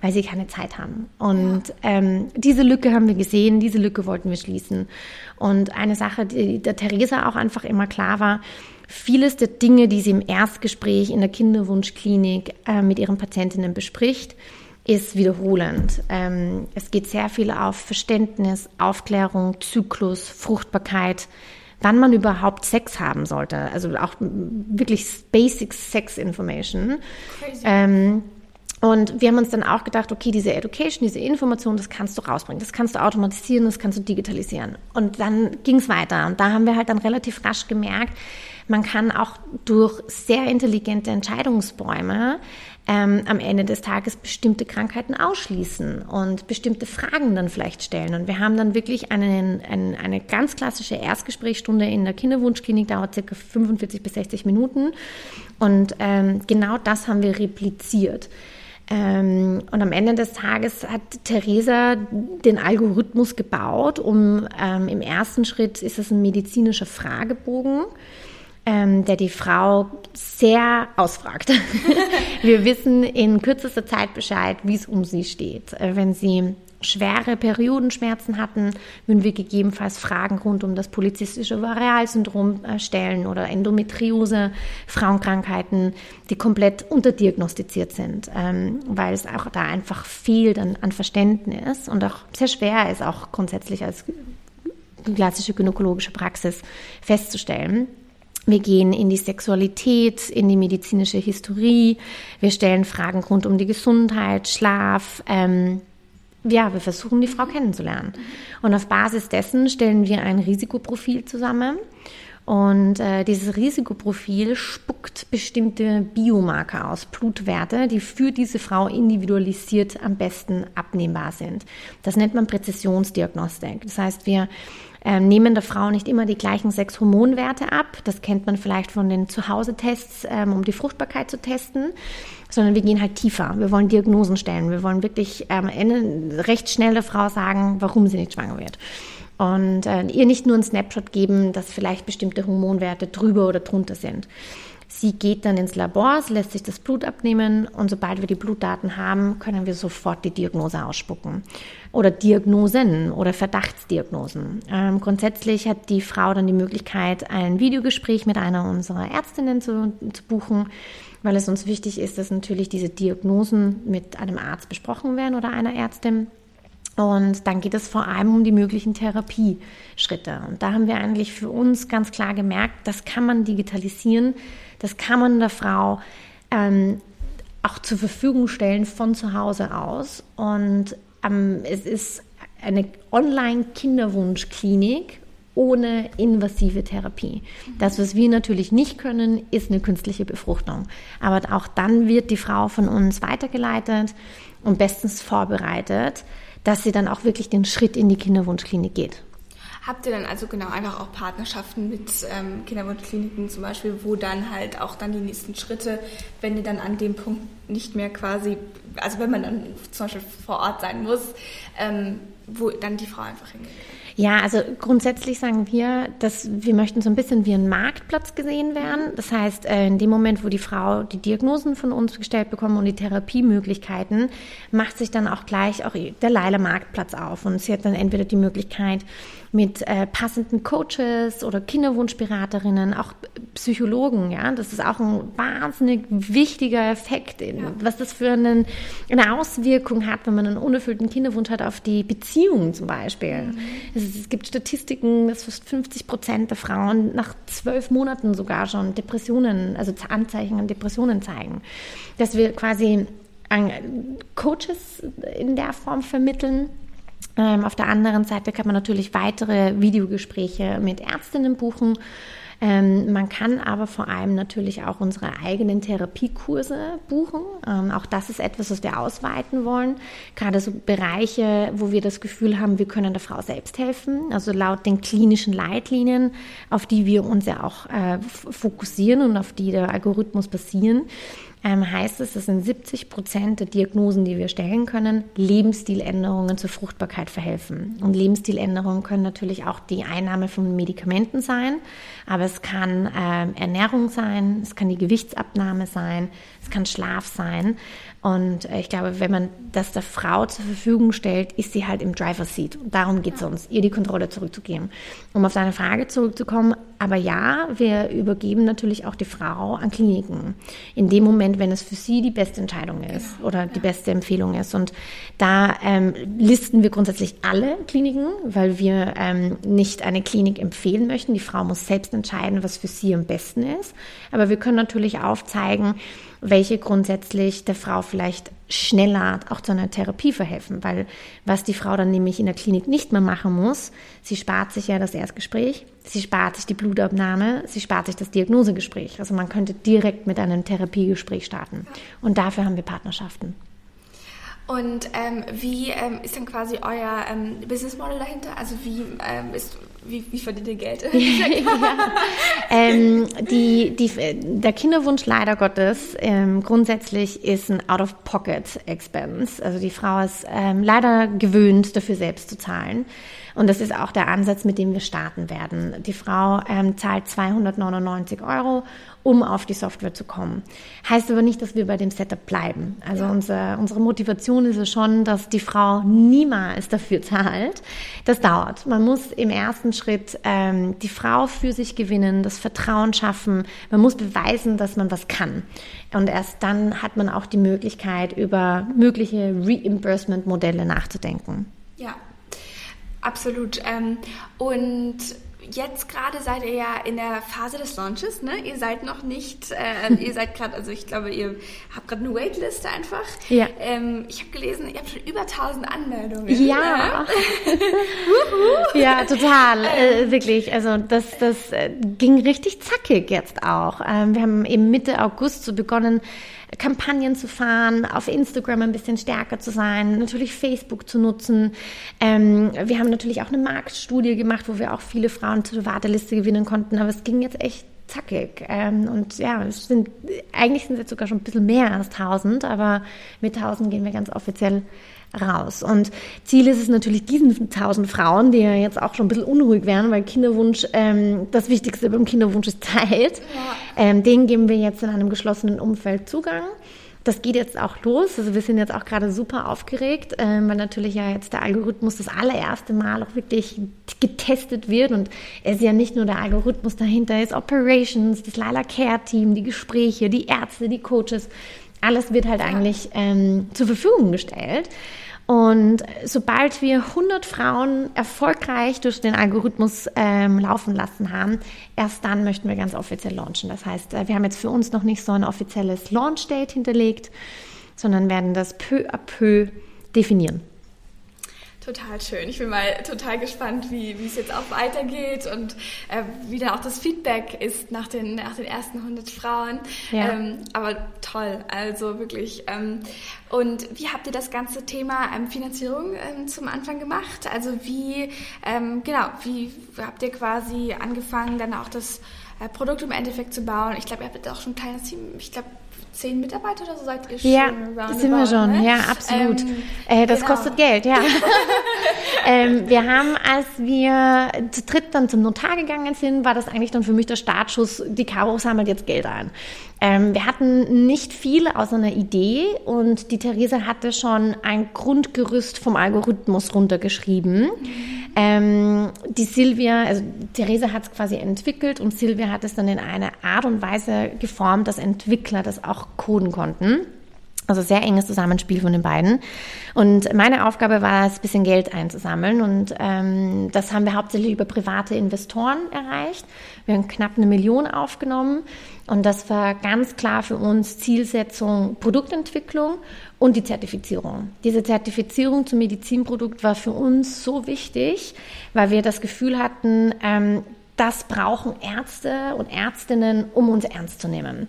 weil sie keine Zeit haben. Und ja. ähm, diese Lücke haben wir gesehen, diese Lücke wollten wir schließen. Und eine Sache, die der Theresa auch einfach immer klar war, vieles der Dinge, die sie im Erstgespräch in der Kinderwunschklinik äh, mit ihren Patientinnen bespricht, ist wiederholend. Ähm, es geht sehr viel auf Verständnis, Aufklärung, Zyklus, Fruchtbarkeit, wann man überhaupt Sex haben sollte. Also auch wirklich Basic Sex Information. Ähm, und wir haben uns dann auch gedacht, okay, diese Education, diese Information, das kannst du rausbringen, das kannst du automatisieren, das kannst du digitalisieren. Und dann ging es weiter. Und da haben wir halt dann relativ rasch gemerkt, man kann auch durch sehr intelligente Entscheidungsbäume ähm, am Ende des Tages bestimmte Krankheiten ausschließen und bestimmte Fragen dann vielleicht stellen. Und wir haben dann wirklich einen, einen, eine ganz klassische Erstgesprächsstunde in der Kinderwunschklinik, dauert circa 45 bis 60 Minuten. Und ähm, genau das haben wir repliziert. Ähm, und am Ende des Tages hat Theresa den Algorithmus gebaut, um ähm, im ersten Schritt ist es ein medizinischer Fragebogen ähm, der die Frau sehr ausfragt. Wir wissen in kürzester Zeit Bescheid, wie es um sie steht. Äh, wenn sie schwere Periodenschmerzen hatten, würden wir gegebenenfalls Fragen rund um das polizistische Ovarialsyndrom äh, stellen oder Endometriose, Frauenkrankheiten, die komplett unterdiagnostiziert sind, ähm, weil es auch da einfach fehlt an, an Verständnis und auch sehr schwer ist, auch grundsätzlich als klassische gynäkologische Praxis festzustellen. Wir gehen in die Sexualität, in die medizinische Historie. Wir stellen Fragen rund um die Gesundheit, Schlaf. Ähm, ja, wir versuchen, die Frau kennenzulernen. Und auf Basis dessen stellen wir ein Risikoprofil zusammen. Und äh, dieses Risikoprofil spuckt bestimmte Biomarker aus, Blutwerte, die für diese Frau individualisiert am besten abnehmbar sind. Das nennt man Präzisionsdiagnostik. Das heißt, wir ähm, nehmen der Frau nicht immer die gleichen sechs Hormonwerte ab. Das kennt man vielleicht von den Zuhause-Tests, ähm, um die Fruchtbarkeit zu testen, sondern wir gehen halt tiefer. Wir wollen Diagnosen stellen. Wir wollen wirklich ähm, recht schnell der Frau sagen, warum sie nicht schwanger wird. und äh, ihr nicht nur einen Snapshot geben, dass vielleicht bestimmte Hormonwerte drüber oder drunter sind. Sie geht dann ins Labor, lässt sich das Blut abnehmen und sobald wir die Blutdaten haben, können wir sofort die Diagnose ausspucken. Oder Diagnosen oder Verdachtsdiagnosen. Ähm, grundsätzlich hat die Frau dann die Möglichkeit, ein Videogespräch mit einer unserer Ärztinnen zu, zu buchen, weil es uns wichtig ist, dass natürlich diese Diagnosen mit einem Arzt besprochen werden oder einer Ärztin. Und dann geht es vor allem um die möglichen Therapieschritte. Und da haben wir eigentlich für uns ganz klar gemerkt, das kann man digitalisieren, das kann man der Frau ähm, auch zur Verfügung stellen von zu Hause aus. Und ähm, es ist eine Online-Kinderwunschklinik ohne invasive Therapie. Das, was wir natürlich nicht können, ist eine künstliche Befruchtung. Aber auch dann wird die Frau von uns weitergeleitet und bestens vorbereitet dass sie dann auch wirklich den Schritt in die Kinderwunschklinik geht. Habt ihr dann also genau einfach auch Partnerschaften mit ähm, Kinderwunschkliniken zum Beispiel, wo dann halt auch dann die nächsten Schritte, wenn ihr dann an dem Punkt nicht mehr quasi, also wenn man dann zum Beispiel vor Ort sein muss, ähm, wo dann die Frau einfach hingeht? Ja, also grundsätzlich sagen wir, dass wir möchten so ein bisschen wie ein Marktplatz gesehen werden. Das heißt, äh, in dem Moment, wo die Frau die Diagnosen von uns gestellt bekommt und die Therapiemöglichkeiten, macht sich dann auch gleich auch der Leila Marktplatz auf. Und sie hat dann entweder die Möglichkeit, mit äh, passenden Coaches oder Kinderwunschberaterinnen, auch Psychologen, ja, das ist auch ein wahnsinnig wichtiger Effekt, in, ja. was das für einen, eine Auswirkung hat, wenn man einen unerfüllten Kinderwunsch hat auf die Beziehung zum Beispiel. Mhm. Es, es, gibt Statistiken, dass fast 50 Prozent der Frauen nach zwölf Monaten sogar schon Depressionen, also Anzeichen an Depressionen zeigen. Dass wir quasi Coaches in der Form vermitteln, ähm, auf der anderen Seite kann man natürlich weitere Videogespräche mit Ärztinnen buchen. Ähm, man kann aber vor allem natürlich auch unsere eigenen Therapiekurse buchen. Ähm, auch das ist etwas, was wir ausweiten wollen. Gerade so Bereiche, wo wir das Gefühl haben, wir können der Frau selbst helfen. Also laut den klinischen Leitlinien, auf die wir uns ja auch äh, fokussieren und auf die der Algorithmus basieren ähm, heißt es, dass in 70 Prozent der Diagnosen, die wir stellen können, Lebensstiländerungen zur Fruchtbarkeit verhelfen. Und Lebensstiländerungen können natürlich auch die Einnahme von Medikamenten sein, aber es kann äh, Ernährung sein, es kann die Gewichtsabnahme sein, es kann Schlaf sein. Und äh, ich glaube, wenn man das der Frau zur Verfügung stellt, ist sie halt im Driver Seat. Und darum geht es uns, ihr die Kontrolle zurückzugeben. Um auf deine Frage zurückzukommen, aber ja, wir übergeben natürlich auch die Frau an Kliniken. In dem Moment, wenn es für sie die beste Entscheidung ist genau. oder die beste Empfehlung ist. Und da ähm, listen wir grundsätzlich alle Kliniken, weil wir ähm, nicht eine Klinik empfehlen möchten. Die Frau muss selbst entscheiden, was für sie am besten ist. Aber wir können natürlich aufzeigen, welche grundsätzlich der Frau vielleicht schneller auch zu einer Therapie verhelfen. Weil was die Frau dann nämlich in der Klinik nicht mehr machen muss, sie spart sich ja das Erstgespräch, sie spart sich die Blutabnahme, sie spart sich das Diagnosegespräch. Also man könnte direkt mit einem Therapiegespräch starten. Und dafür haben wir Partnerschaften. Und ähm, wie ähm, ist dann quasi euer ähm, Business Model dahinter? Also wie ähm, ist wie, wie verdient ihr Geld? ja. ähm, die, die, der Kinderwunsch leider Gottes ähm, grundsätzlich ist ein Out-of-Pocket-Expense. Also die Frau ist ähm, leider gewöhnt, dafür selbst zu zahlen. Und das ist auch der Ansatz, mit dem wir starten werden. Die Frau ähm, zahlt 299 Euro, um auf die Software zu kommen. Heißt aber nicht, dass wir bei dem Setup bleiben. Also ja. unser, unsere Motivation ist es schon, dass die Frau niemals dafür zahlt. Das dauert. Man muss im ersten Schritt ähm, die Frau für sich gewinnen, das Vertrauen schaffen. Man muss beweisen, dass man was kann. Und erst dann hat man auch die Möglichkeit, über mögliche Reimbursement-Modelle nachzudenken. Ja, Absolut. Ähm, und jetzt gerade seid ihr ja in der Phase des Launches, ne? Ihr seid noch nicht, äh, ihr seid gerade, also ich glaube, ihr habt gerade eine Waitliste einfach. Ja. Ähm, ich habe gelesen, ihr habt schon über 1000 Anmeldungen. Ja. ja, total, äh, wirklich. Also das, das äh, ging richtig zackig jetzt auch. Ähm, wir haben eben Mitte August so begonnen, Kampagnen zu fahren, auf Instagram ein bisschen stärker zu sein, natürlich Facebook zu nutzen. Ähm, wir haben natürlich auch eine Marktstudie gemacht, wo wir auch viele Frauen zur Warteliste gewinnen konnten, aber es ging jetzt echt zackig. Ähm, und ja, es sind, eigentlich sind es jetzt sogar schon ein bisschen mehr als 1000, aber mit 1000 gehen wir ganz offiziell raus. Und Ziel ist es natürlich, diesen 1000 Frauen, die ja jetzt auch schon ein bisschen unruhig werden, weil Kinderwunsch, ähm, das Wichtigste beim Kinderwunsch ist Zeit, ja. ähm, denen geben wir jetzt in einem geschlossenen Umfeld Zugang. Das geht jetzt auch los. Also wir sind jetzt auch gerade super aufgeregt, ähm, weil natürlich ja jetzt der Algorithmus das allererste Mal auch wirklich getestet wird. Und es ist ja nicht nur der Algorithmus dahinter, es ist Operations, das Lila Care Team, die Gespräche, die Ärzte, die Coaches. Alles wird halt eigentlich ähm, zur Verfügung gestellt. Und sobald wir 100 Frauen erfolgreich durch den Algorithmus ähm, laufen lassen haben, erst dann möchten wir ganz offiziell launchen. Das heißt, äh, wir haben jetzt für uns noch nicht so ein offizielles Launch-Date hinterlegt, sondern werden das peu à peu definieren. Total schön. Ich bin mal total gespannt, wie, wie es jetzt auch weitergeht und äh, wie dann auch das Feedback ist nach den, nach den ersten 100 Frauen. Ja. Ähm, aber toll, also wirklich. Ähm, und wie habt ihr das ganze Thema ähm, Finanzierung ähm, zum Anfang gemacht? Also wie, ähm, genau, wie habt ihr quasi angefangen, dann auch das äh, Produkt im Endeffekt zu bauen? Ich glaube, ihr habt auch schon ein kleines Team, ich glaube, zehn Mitarbeiter oder so seid ihr schon? Ja, sind wir schon, ne? ja, absolut. Ähm, äh, das genau. kostet Geld, ja. ähm, wir haben, als wir zu dritt dann zum Notar gegangen sind, war das eigentlich dann für mich der Startschuss, die Caro sammelt jetzt Geld ein. Ähm, wir hatten nicht viel außer einer Idee und die Therese hatte schon ein Grundgerüst vom Algorithmus runtergeschrieben. Mhm. Ähm, die Silvia, also Therese hat es quasi entwickelt und Silvia hat es dann in eine Art und Weise geformt, dass Entwickler das auch coden konnten. Also sehr enges Zusammenspiel von den beiden. Und meine Aufgabe war es, ein bisschen Geld einzusammeln. Und ähm, das haben wir hauptsächlich über private Investoren erreicht. Wir haben knapp eine Million aufgenommen. Und das war ganz klar für uns Zielsetzung Produktentwicklung und die Zertifizierung. Diese Zertifizierung zum Medizinprodukt war für uns so wichtig, weil wir das Gefühl hatten, ähm, das brauchen Ärzte und Ärztinnen, um uns ernst zu nehmen.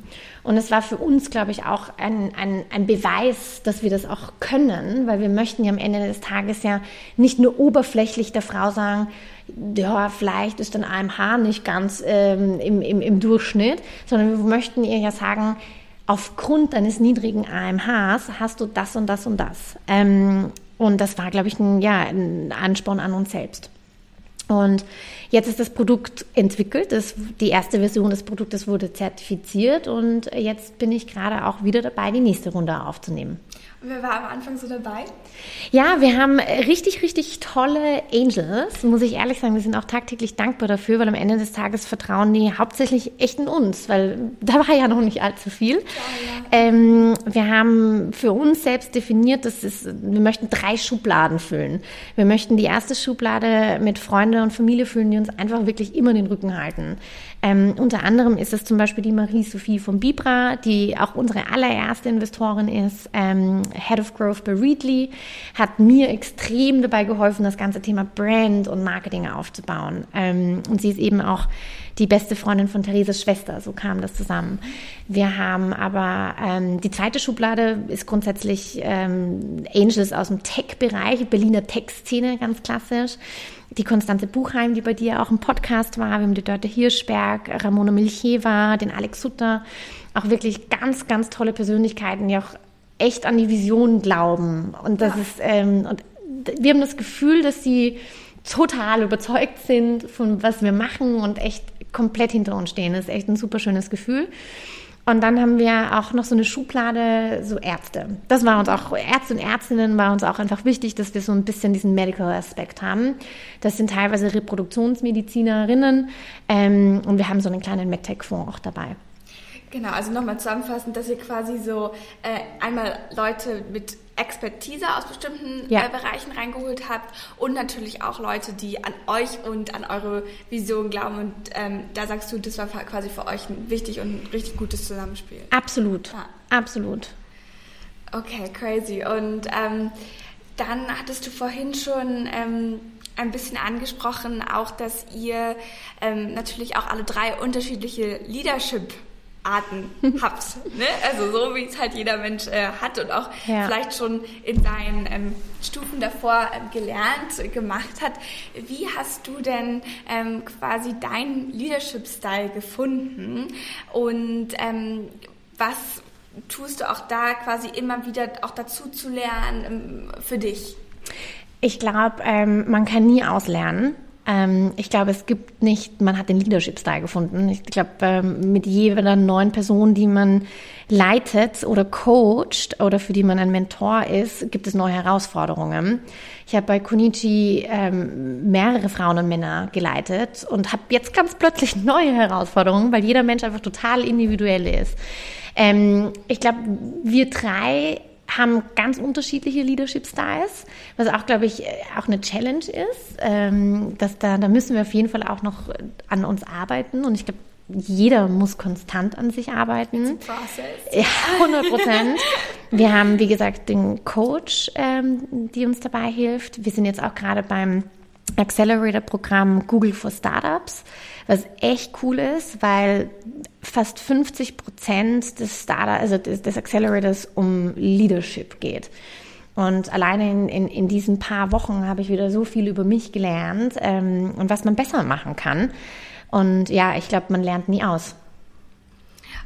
Und es war für uns, glaube ich, auch ein, ein, ein Beweis, dass wir das auch können, weil wir möchten ja am Ende des Tages ja nicht nur oberflächlich der Frau sagen, ja, vielleicht ist ein AMH nicht ganz ähm, im, im, im Durchschnitt, sondern wir möchten ihr ja sagen, aufgrund deines niedrigen AMHs hast du das und das und das. Ähm, und das war, glaube ich, ein, ja, ein Ansporn an uns selbst. Und jetzt ist das Produkt entwickelt. Das, die erste Version des Produktes wurde zertifiziert und jetzt bin ich gerade auch wieder dabei, die nächste Runde aufzunehmen. Wer war am Anfang so dabei? Ja, wir haben richtig, richtig tolle Angels, muss ich ehrlich sagen. Wir sind auch tagtäglich dankbar dafür, weil am Ende des Tages vertrauen die hauptsächlich echt in uns, weil da war ja noch nicht allzu viel. Ja, ja. Ähm, wir haben für uns selbst definiert, dass es, wir möchten drei Schubladen füllen. Wir möchten die erste Schublade mit Freunde und Familie füllen, die uns einfach wirklich immer den Rücken halten. Ähm, unter anderem ist es zum Beispiel die Marie-Sophie von Bibra, die auch unsere allererste Investorin ist, ähm, Head of Growth bei Readly, hat mir extrem dabei geholfen, das ganze Thema Brand und Marketing aufzubauen. Ähm, und sie ist eben auch die beste Freundin von Thereses Schwester, so kam das zusammen. Wir haben aber ähm, die zweite Schublade ist grundsätzlich ähm, Angels aus dem Tech-Bereich, Berliner Tech-Szene, ganz klassisch die Konstanze Buchheim, die bei dir auch im Podcast war, wir haben die Dörte Hirschberg, Ramona Milcheva, den Alex Sutter, auch wirklich ganz, ganz tolle Persönlichkeiten, die auch echt an die Vision glauben. Und das ja. ist, ähm, und wir haben das Gefühl, dass sie total überzeugt sind von was wir machen und echt komplett hinter uns stehen. Das ist echt ein super schönes Gefühl. Und dann haben wir auch noch so eine Schublade, so Ärzte. Das war uns auch, Ärzte und Ärztinnen war uns auch einfach wichtig, dass wir so ein bisschen diesen Medical-Aspekt haben. Das sind teilweise Reproduktionsmedizinerinnen ähm, und wir haben so einen kleinen MedTech-Fonds auch dabei. Genau, also nochmal zusammenfassend, dass ihr quasi so äh, einmal Leute mit Expertise aus bestimmten ja. äh, Bereichen reingeholt habt und natürlich auch Leute, die an euch und an eure Vision glauben. Und ähm, da sagst du, das war quasi für euch ein wichtig und ein richtig gutes Zusammenspiel. Absolut, ja. absolut. Okay, crazy. Und ähm, dann hattest du vorhin schon ähm, ein bisschen angesprochen, auch dass ihr ähm, natürlich auch alle drei unterschiedliche Leadership Arten habt. Ne? Also so wie es halt jeder Mensch äh, hat und auch ja. vielleicht schon in seinen ähm, Stufen davor ähm, gelernt, gemacht hat. Wie hast du denn ähm, quasi deinen Leadership-Style gefunden und ähm, was tust du auch da quasi immer wieder auch dazu zu lernen ähm, für dich? Ich glaube, ähm, man kann nie auslernen. Ähm, ich glaube, es gibt nicht, man hat den Leadership-Style gefunden. Ich glaube, ähm, mit jeder neuen Person, die man leitet oder coacht oder für die man ein Mentor ist, gibt es neue Herausforderungen. Ich habe bei Konichi ähm, mehrere Frauen und Männer geleitet und habe jetzt ganz plötzlich neue Herausforderungen, weil jeder Mensch einfach total individuell ist. Ähm, ich glaube, wir drei haben ganz unterschiedliche Leadership Styles, was auch, glaube ich, auch eine Challenge ist. Ähm, dass da, da müssen wir auf jeden Fall auch noch an uns arbeiten. Und ich glaube, jeder muss konstant an sich arbeiten. Ja, 100 Prozent. wir haben, wie gesagt, den Coach, ähm, die uns dabei hilft. Wir sind jetzt auch gerade beim Accelerator-Programm Google for Startups, was echt cool ist, weil fast 50 Prozent des Startup, also des, des Accelerators um Leadership geht. Und alleine in, in, in diesen paar Wochen habe ich wieder so viel über mich gelernt ähm, und was man besser machen kann. Und ja, ich glaube, man lernt nie aus.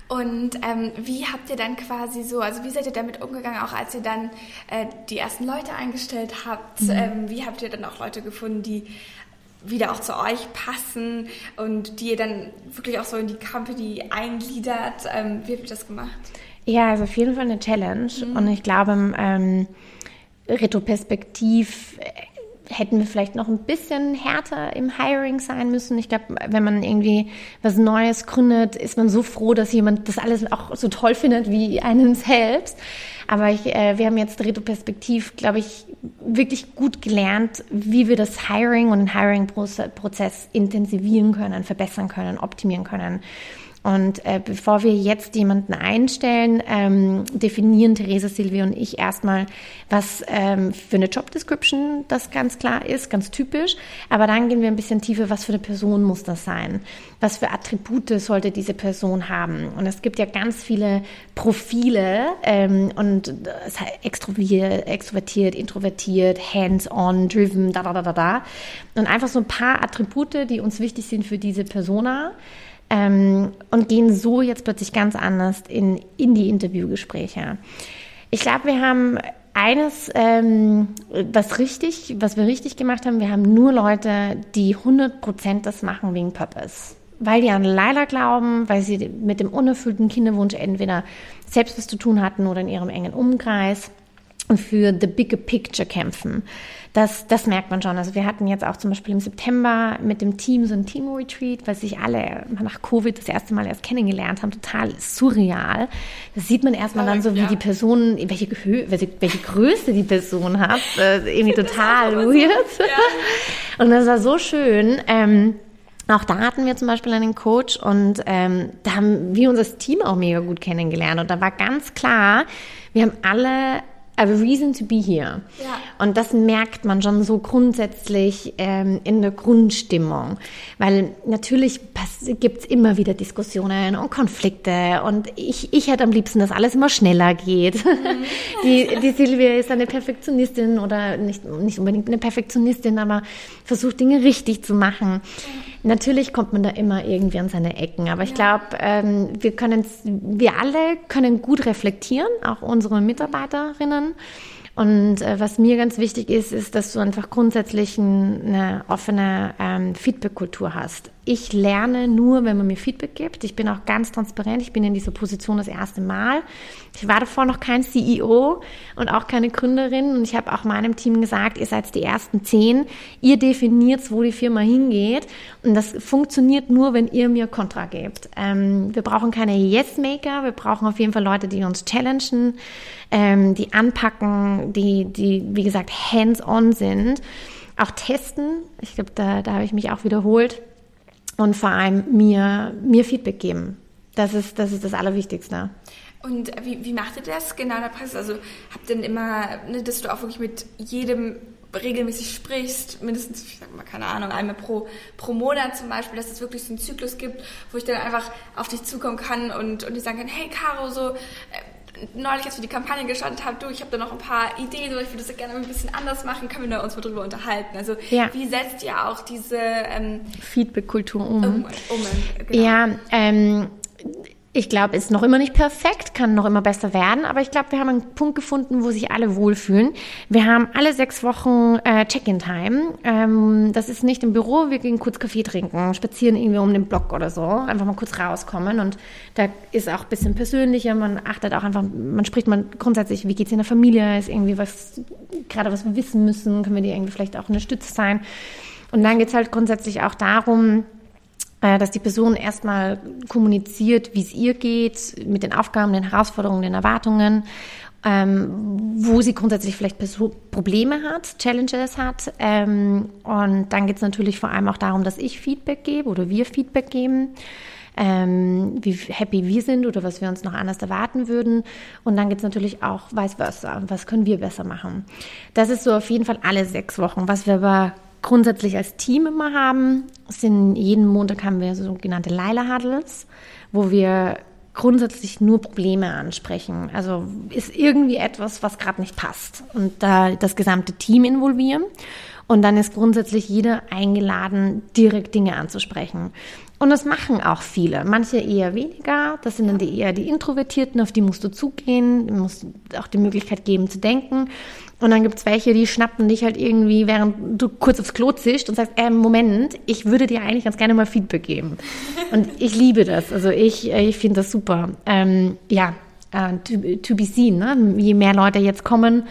Und ähm, wie habt ihr dann quasi so, also wie seid ihr damit umgegangen, auch als ihr dann äh, die ersten Leute eingestellt habt? Mhm. Ähm, wie habt ihr dann auch Leute gefunden, die wieder auch zu euch passen und die ihr dann wirklich auch so in die Company eingliedert? Ähm, wie habt ihr das gemacht? Ja, also auf jeden Fall eine Challenge. Mhm. Und ich glaube, ähm, retroperspektiv hätten wir vielleicht noch ein bisschen härter im Hiring sein müssen. Ich glaube, wenn man irgendwie was Neues gründet, ist man so froh, dass jemand das alles auch so toll findet wie einen selbst. Aber ich, äh, wir haben jetzt retroperspektiv, glaube ich, wirklich gut gelernt, wie wir das Hiring und den Hiring-Prozess intensivieren können, verbessern können, optimieren können. Und äh, bevor wir jetzt jemanden einstellen, ähm, definieren Theresa, Silvia und ich erstmal, was ähm, für eine Job Description das ganz klar ist, ganz typisch. Aber dann gehen wir ein bisschen tiefer, was für eine Person muss das sein? Was für Attribute sollte diese Person haben? Und es gibt ja ganz viele Profile ähm, und das heißt extrovertiert, extrovertiert, introvertiert, hands-on, driven, da da da da da. Und einfach so ein paar Attribute, die uns wichtig sind für diese Persona ähm, und gehen so jetzt plötzlich ganz anders in, in die Interviewgespräche. Ich glaube, wir haben eines, ähm, was richtig, was wir richtig gemacht haben, wir haben nur Leute, die 100% das machen wegen Purpose. Weil die an Leila glauben, weil sie mit dem unerfüllten Kinderwunsch entweder selbst was zu tun hatten oder in ihrem engen Umkreis und für the bigger picture kämpfen. Das, das merkt man schon. Also wir hatten jetzt auch zum Beispiel im September mit dem Team so ein Team-Retreat, weil sich alle nach Covid das erste Mal erst kennengelernt haben. Total surreal. Das sieht man erstmal dann so, wie ja. die Person, welche, welche, welche Größe die Person hat. Äh, irgendwie total weird. So. Ja. Und das war so schön. Ähm, auch da hatten wir zum Beispiel einen Coach und ähm, da haben wir unser Team auch mega gut kennengelernt. Und da war ganz klar, wir haben alle a reason to be here. Ja. Und das merkt man schon so grundsätzlich ähm, in der Grundstimmung. Weil natürlich gibt es immer wieder Diskussionen und Konflikte. Und ich, ich hätte am liebsten, dass alles immer schneller geht. Mhm. Die, die Silvia ist eine Perfektionistin oder nicht, nicht unbedingt eine Perfektionistin, aber versucht Dinge richtig zu machen. Natürlich kommt man da immer irgendwie an seine Ecken, aber ich glaube, ähm, wir können, wir alle können gut reflektieren, auch unsere Mitarbeiterinnen. Und äh, was mir ganz wichtig ist, ist, dass du einfach grundsätzlich eine offene ähm, Feedback-Kultur hast. Ich lerne nur, wenn man mir Feedback gibt. Ich bin auch ganz transparent. Ich bin in dieser Position das erste Mal. Ich war davor noch kein CEO und auch keine Gründerin. Und ich habe auch meinem Team gesagt, ihr seid die ersten zehn. Ihr definiert, wo die Firma hingeht. Und das funktioniert nur, wenn ihr mir Kontra gebt. Ähm, wir brauchen keine Yes-Maker. Wir brauchen auf jeden Fall Leute, die uns challengen, ähm, die anpacken, die, die, wie gesagt, hands-on sind. Auch testen. Ich glaube, da, da habe ich mich auch wiederholt und vor allem mir, mir Feedback geben. Das ist, das ist das Allerwichtigste. Und wie, wie macht ihr das genau in der Praxis? Also habt ihr denn immer, ne, dass du auch wirklich mit jedem regelmäßig sprichst, mindestens, ich sag mal, keine Ahnung, einmal pro, pro Monat zum Beispiel, dass es wirklich so einen Zyklus gibt, wo ich dann einfach auf dich zukommen kann und, und die sagen kann, hey Caro, so, äh, neulich, als wir die Kampagne gestartet haben, du, ich habe da noch ein paar Ideen oder ich würde das gerne ein bisschen anders machen, können wir uns mal drüber unterhalten. Also ja. wie setzt ihr auch diese ähm, Feedback-Kultur um? um, um genau. Ja, ähm, ich glaube, ist noch immer nicht perfekt, kann noch immer besser werden, aber ich glaube, wir haben einen Punkt gefunden, wo sich alle wohlfühlen. Wir haben alle sechs Wochen äh, Check-in-Time. Ähm, das ist nicht im Büro, wir gehen kurz Kaffee trinken, spazieren irgendwie um den Block oder so, einfach mal kurz rauskommen und da ist auch ein bisschen persönlicher, man achtet auch einfach, man spricht man grundsätzlich, wie geht's in der Familie, ist irgendwie was, gerade was wir wissen müssen, können wir dir irgendwie vielleicht auch eine Stütze sein. Und dann geht's halt grundsätzlich auch darum, dass die Person erstmal kommuniziert, wie es ihr geht, mit den Aufgaben, den Herausforderungen, den Erwartungen, ähm, wo sie grundsätzlich vielleicht Probleme hat, Challenges hat. Ähm, und dann geht es natürlich vor allem auch darum, dass ich Feedback gebe oder wir Feedback geben. Ähm, wie happy wir sind oder was wir uns noch anders erwarten würden. Und dann geht es natürlich auch vice versa. Was können wir besser machen? Das ist so auf jeden Fall alle sechs Wochen. Was wir aber grundsätzlich als Team immer haben, sind jeden Montag haben wir sogenannte Leila Huddles, wo wir grundsätzlich nur Probleme ansprechen. Also ist irgendwie etwas, was gerade nicht passt und da das gesamte Team involvieren. Und dann ist grundsätzlich jeder eingeladen, direkt Dinge anzusprechen. Und das machen auch viele. Manche eher weniger. Das sind dann die eher die Introvertierten, auf die musst du zugehen, musst auch die Möglichkeit geben zu denken. Und dann gibt's welche, die schnappen dich halt irgendwie, während du kurz aufs Klo zischst und sagst, äh, Moment, ich würde dir eigentlich ganz gerne mal Feedback geben. Und ich liebe das. Also ich, ich finde das super. Ähm, ja, uh, to, to be seen. Ne? Je mehr Leute jetzt kommen,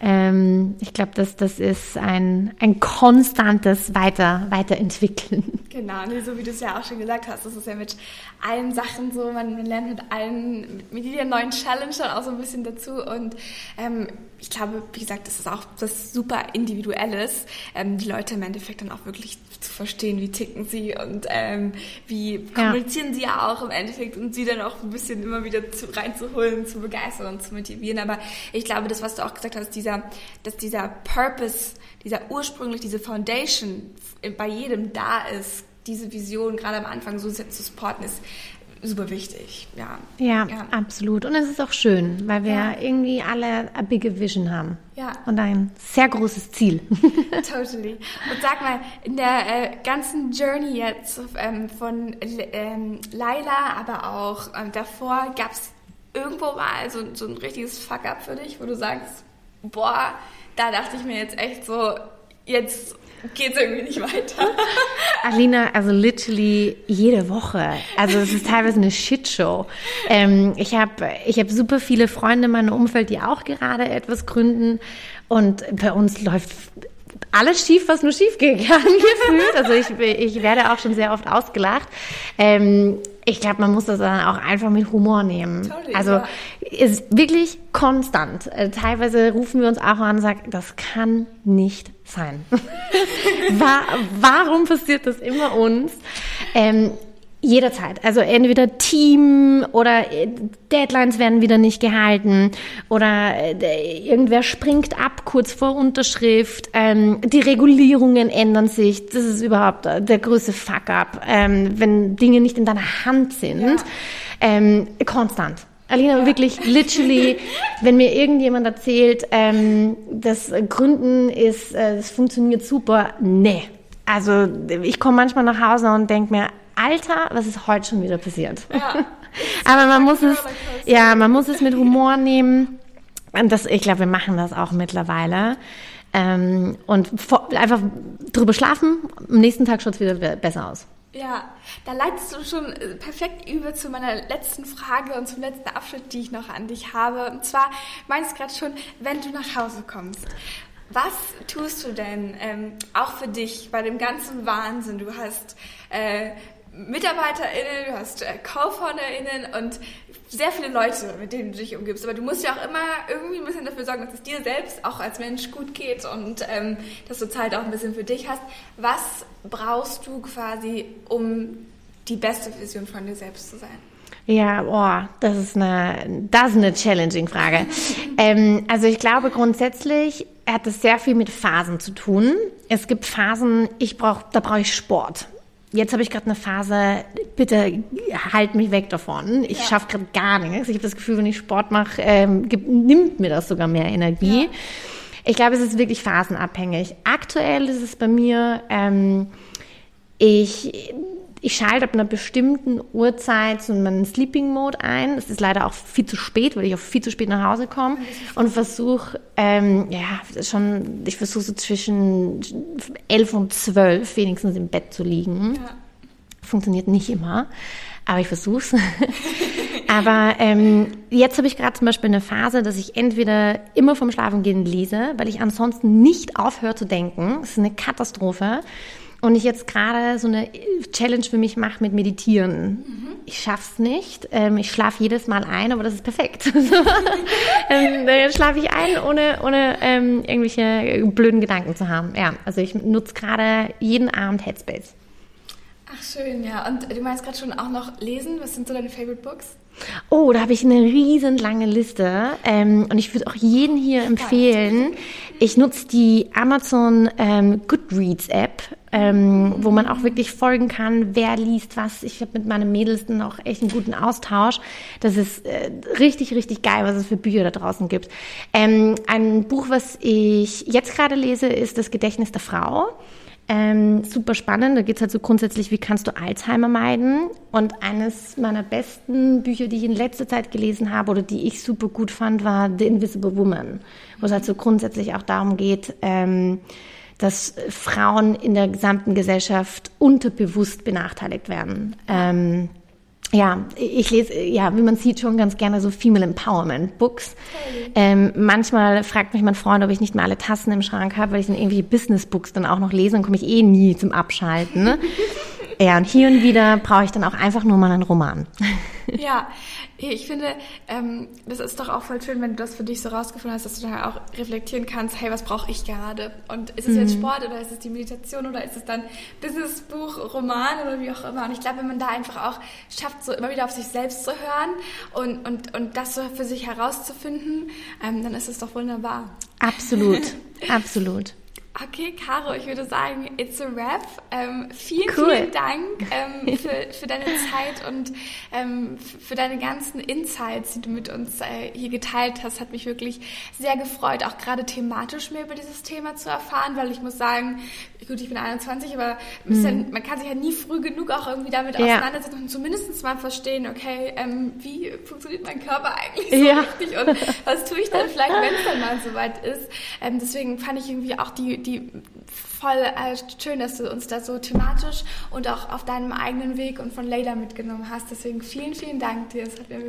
ähm, ich glaube, das, das ist ein, ein konstantes Weiter, Weiterentwickeln. Genau, nee, so wie du es ja auch schon gesagt hast, das ist ja mit allen Sachen so, man lernt mit allen, mit jeder neuen Challenge dann auch so ein bisschen dazu und ähm, ich glaube, wie gesagt, das ist auch das super Individuelles, ähm, die Leute im Endeffekt dann auch wirklich zu verstehen, wie ticken sie und ähm, wie kommunizieren ja. sie ja auch im Endeffekt und sie dann auch ein bisschen immer wieder zu, reinzuholen, zu begeistern und zu motivieren. Aber ich glaube, das, was du auch gesagt hast, dieser, dass dieser Purpose, dieser ursprünglich, diese Foundation bei jedem da ist, diese Vision gerade am Anfang so zu supporten, ist super wichtig. Ja. ja. ja, absolut. Und es ist auch schön, weil wir ja. irgendwie alle a bigger vision haben. Ja. Und ein sehr großes Ziel. totally. Und sag mal, in der äh, ganzen Journey jetzt ähm, von ähm, Laila, aber auch ähm, davor, gab es irgendwo mal so, so ein richtiges Fuck-up für dich, wo du sagst, boah, da dachte ich mir jetzt echt so, jetzt geht es irgendwie nicht weiter. Alina, also literally jede Woche. Also es ist teilweise eine Shitshow. Ähm, ich habe ich hab super viele Freunde in meinem Umfeld, die auch gerade etwas gründen. Und bei uns läuft alles schief, was nur schief gehen kann, gefühlt. Also ich, ich werde auch schon sehr oft ausgelacht. Ähm, ich glaube, man muss das dann auch einfach mit Humor nehmen. Totally, also ja. ist wirklich konstant. Äh, teilweise rufen wir uns auch an und sagen, das kann nicht sein. Warum passiert das immer uns? Ähm, Jederzeit. Also entweder Team oder äh, Deadlines werden wieder nicht gehalten oder äh, irgendwer springt ab kurz vor Unterschrift. Ähm, die Regulierungen ändern sich. Das ist überhaupt der größte Fuck-up, ähm, wenn Dinge nicht in deiner Hand sind. Ja. Ähm, konstant. Alina, ja. wirklich, literally, wenn mir irgendjemand erzählt, ähm, das Gründen ist, äh, das funktioniert super, nee. Also ich komme manchmal nach Hause und denke mir, Alter, was ist heute schon wieder passiert? Ja. Aber man muss es, ja, man muss es mit Humor nehmen. Und das, ich glaube, wir machen das auch mittlerweile. Ähm, und vor, einfach drüber schlafen, am nächsten Tag schaut es wieder besser aus. Ja, da leitest du schon äh, perfekt über zu meiner letzten Frage und zum letzten Abschnitt, die ich noch an dich habe. Und zwar meinst du gerade schon, wenn du nach Hause kommst. Was tust du denn ähm, auch für dich bei dem ganzen Wahnsinn? Du hast äh, MitarbeiterInnen, du hast äh, KaufhörnerInnen und sehr viele Leute, mit denen du dich umgibst. Aber du musst ja auch immer irgendwie ein bisschen dafür sorgen, dass es dir selbst auch als Mensch gut geht und ähm, dass du Zeit auch ein bisschen für dich hast. Was brauchst du quasi, um die beste Vision von dir selbst zu sein? Ja, boah, das ist eine, das ist eine challenging Frage. ähm, also ich glaube grundsätzlich hat es sehr viel mit Phasen zu tun. Es gibt Phasen, ich brauch, da brauche ich Sport. Jetzt habe ich gerade eine Phase, bitte halt mich weg davon. Ich ja. schaffe gerade gar nichts. Ich habe das Gefühl, wenn ich Sport mache, ähm, nimmt mir das sogar mehr Energie. Ja. Ich glaube, es ist wirklich phasenabhängig. Aktuell ist es bei mir, ähm, ich ich schalte ab einer bestimmten Uhrzeit so meinen Sleeping Mode ein. Es ist leider auch viel zu spät, weil ich auch viel zu spät nach Hause komme und versuche, ähm, ja, schon, ich versuche so zwischen elf und zwölf wenigstens im Bett zu liegen. Ja. Funktioniert nicht immer, aber ich versuche es. aber ähm, jetzt habe ich gerade zum Beispiel eine Phase, dass ich entweder immer vom Schlafengehen lese, weil ich ansonsten nicht aufhöre zu denken. Das ist eine Katastrophe. Und ich jetzt gerade so eine Challenge für mich mache mit Meditieren. Mhm. Ich schaff's nicht. Ähm, ich schlafe jedes Mal ein, aber das ist perfekt. ähm, dann schlafe ich ein, ohne, ohne ähm, irgendwelche blöden Gedanken zu haben. Ja, also ich nutze gerade jeden Abend Headspace. Ach schön, ja. Und du meinst gerade schon auch noch lesen. Was sind so deine Favorite Books? Oh, da habe ich eine riesen lange Liste. Ähm, und ich würde auch jeden hier empfehlen. Ich nutze die Amazon ähm, Goodreads App, ähm, wo man auch wirklich folgen kann, wer liest was. Ich habe mit meinen Mädels dann auch echt einen guten Austausch. Das ist äh, richtig, richtig geil, was es für Bücher da draußen gibt. Ähm, ein Buch, was ich jetzt gerade lese, ist Das Gedächtnis der Frau. Ähm, super spannend. Da geht es halt so grundsätzlich, wie kannst du Alzheimer meiden? Und eines meiner besten Bücher, die ich in letzter Zeit gelesen habe oder die ich super gut fand, war The Invisible Woman, wo es halt so grundsätzlich auch darum geht, ähm, dass Frauen in der gesamten Gesellschaft unterbewusst benachteiligt werden. Ähm, ja, ich lese, ja, wie man sieht, schon ganz gerne so Female Empowerment Books. Ähm, manchmal fragt mich mein Freund, ob ich nicht mal alle Tassen im Schrank habe, weil ich dann irgendwie Business Books dann auch noch lese und komme ich eh nie zum Abschalten. Ne? ja, und hier und wieder brauche ich dann auch einfach nur mal einen Roman. ja, ich finde, ähm, das ist doch auch voll schön, wenn du das für dich so rausgefunden hast, dass du dann auch reflektieren kannst, hey, was brauche ich gerade? Und ist es mhm. jetzt Sport oder ist es die Meditation oder ist es dann Businessbuch, Roman oder wie auch immer? Und ich glaube, wenn man da einfach auch schafft, so immer wieder auf sich selbst zu hören und, und, und das so für sich herauszufinden, ähm, dann ist es doch wunderbar. Absolut, absolut. Okay, Caro, ich würde sagen, it's a wrap. Ähm, vielen, cool. vielen Dank ähm, für, für deine Zeit und ähm, für deine ganzen Insights, die du mit uns äh, hier geteilt hast. Hat mich wirklich sehr gefreut, auch gerade thematisch mehr über dieses Thema zu erfahren, weil ich muss sagen, gut, ich bin 21, aber mhm. ja, man kann sich ja nie früh genug auch irgendwie damit ja. auseinandersetzen und zumindest mal verstehen, okay, ähm, wie funktioniert mein Körper eigentlich so ja. richtig und was tue ich dann vielleicht, wenn es dann mal soweit ist. Ähm, deswegen fand ich irgendwie auch die, die voll äh, schön, dass du uns da so thematisch und auch auf deinem eigenen Weg und von Leila mitgenommen hast. Deswegen vielen, vielen Dank dir.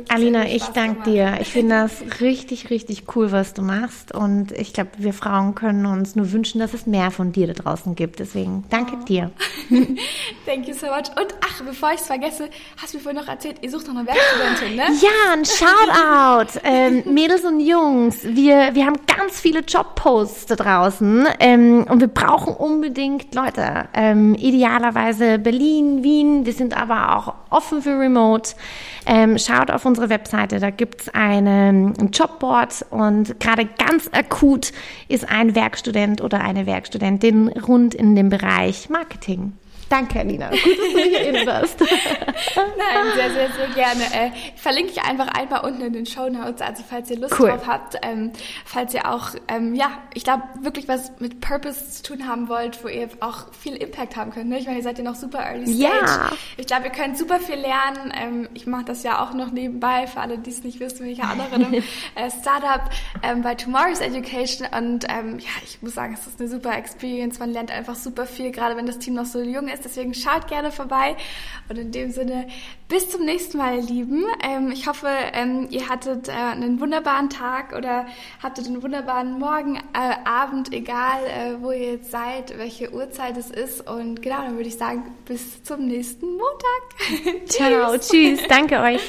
Alina, ich danke dir. Ich finde das richtig, richtig cool, was du machst. Und ich glaube, wir Frauen können uns nur wünschen, dass es mehr von dir da draußen gibt. Deswegen danke oh. dir. Thank you so much. Und ach, bevor ich es vergesse, hast du mir vorhin noch erzählt, ihr sucht noch eine Werkstudentin, ne? Ja, ein Shoutout. ähm, Mädels und Jungs, wir, wir haben ganz viele Jobposts da draußen ähm, und wir brauchen unbedingt Leute. Ähm, idealerweise Berlin, Wien. Wir sind aber auch offen für Remote. Ähm, schaut auf unsere Webseite, da gibt's eine, ein Jobboard und gerade ganz akut ist ein Werkstudent oder eine Werkstudentin rund in dem Bereich Marketing. Danke, Alina. Gut, dass du mich erinnerst. Nein, sehr, sehr, sehr gerne. Äh, verlinke ich einfach einmal unten in den Show Notes, also falls ihr Lust cool. drauf habt, ähm, falls ihr auch, ähm, ja, ich glaube, wirklich was mit Purpose zu tun haben wollt, wo ihr auch viel Impact haben könnt. Ne? Ich meine, ihr seid ja noch super early stage. Ja. Ich glaube, ihr könnt super viel lernen. Ähm, ich mache das ja auch noch nebenbei, für alle, die es nicht wissen, bin ich ja auch noch in einem äh, Startup ähm, bei Tomorrow's Education und ähm, ja, ich muss sagen, es ist eine super Experience. Man lernt einfach super viel, gerade wenn das Team noch so jung ist ist. Deswegen schaut gerne vorbei. Und in dem Sinne, bis zum nächsten Mal, ihr Lieben. Ähm, ich hoffe, ähm, ihr hattet äh, einen wunderbaren Tag oder hattet einen wunderbaren Morgen, äh, Abend, egal äh, wo ihr jetzt seid, welche Uhrzeit es ist. Und genau, dann würde ich sagen, bis zum nächsten Montag. Ciao, tschüss. Danke euch.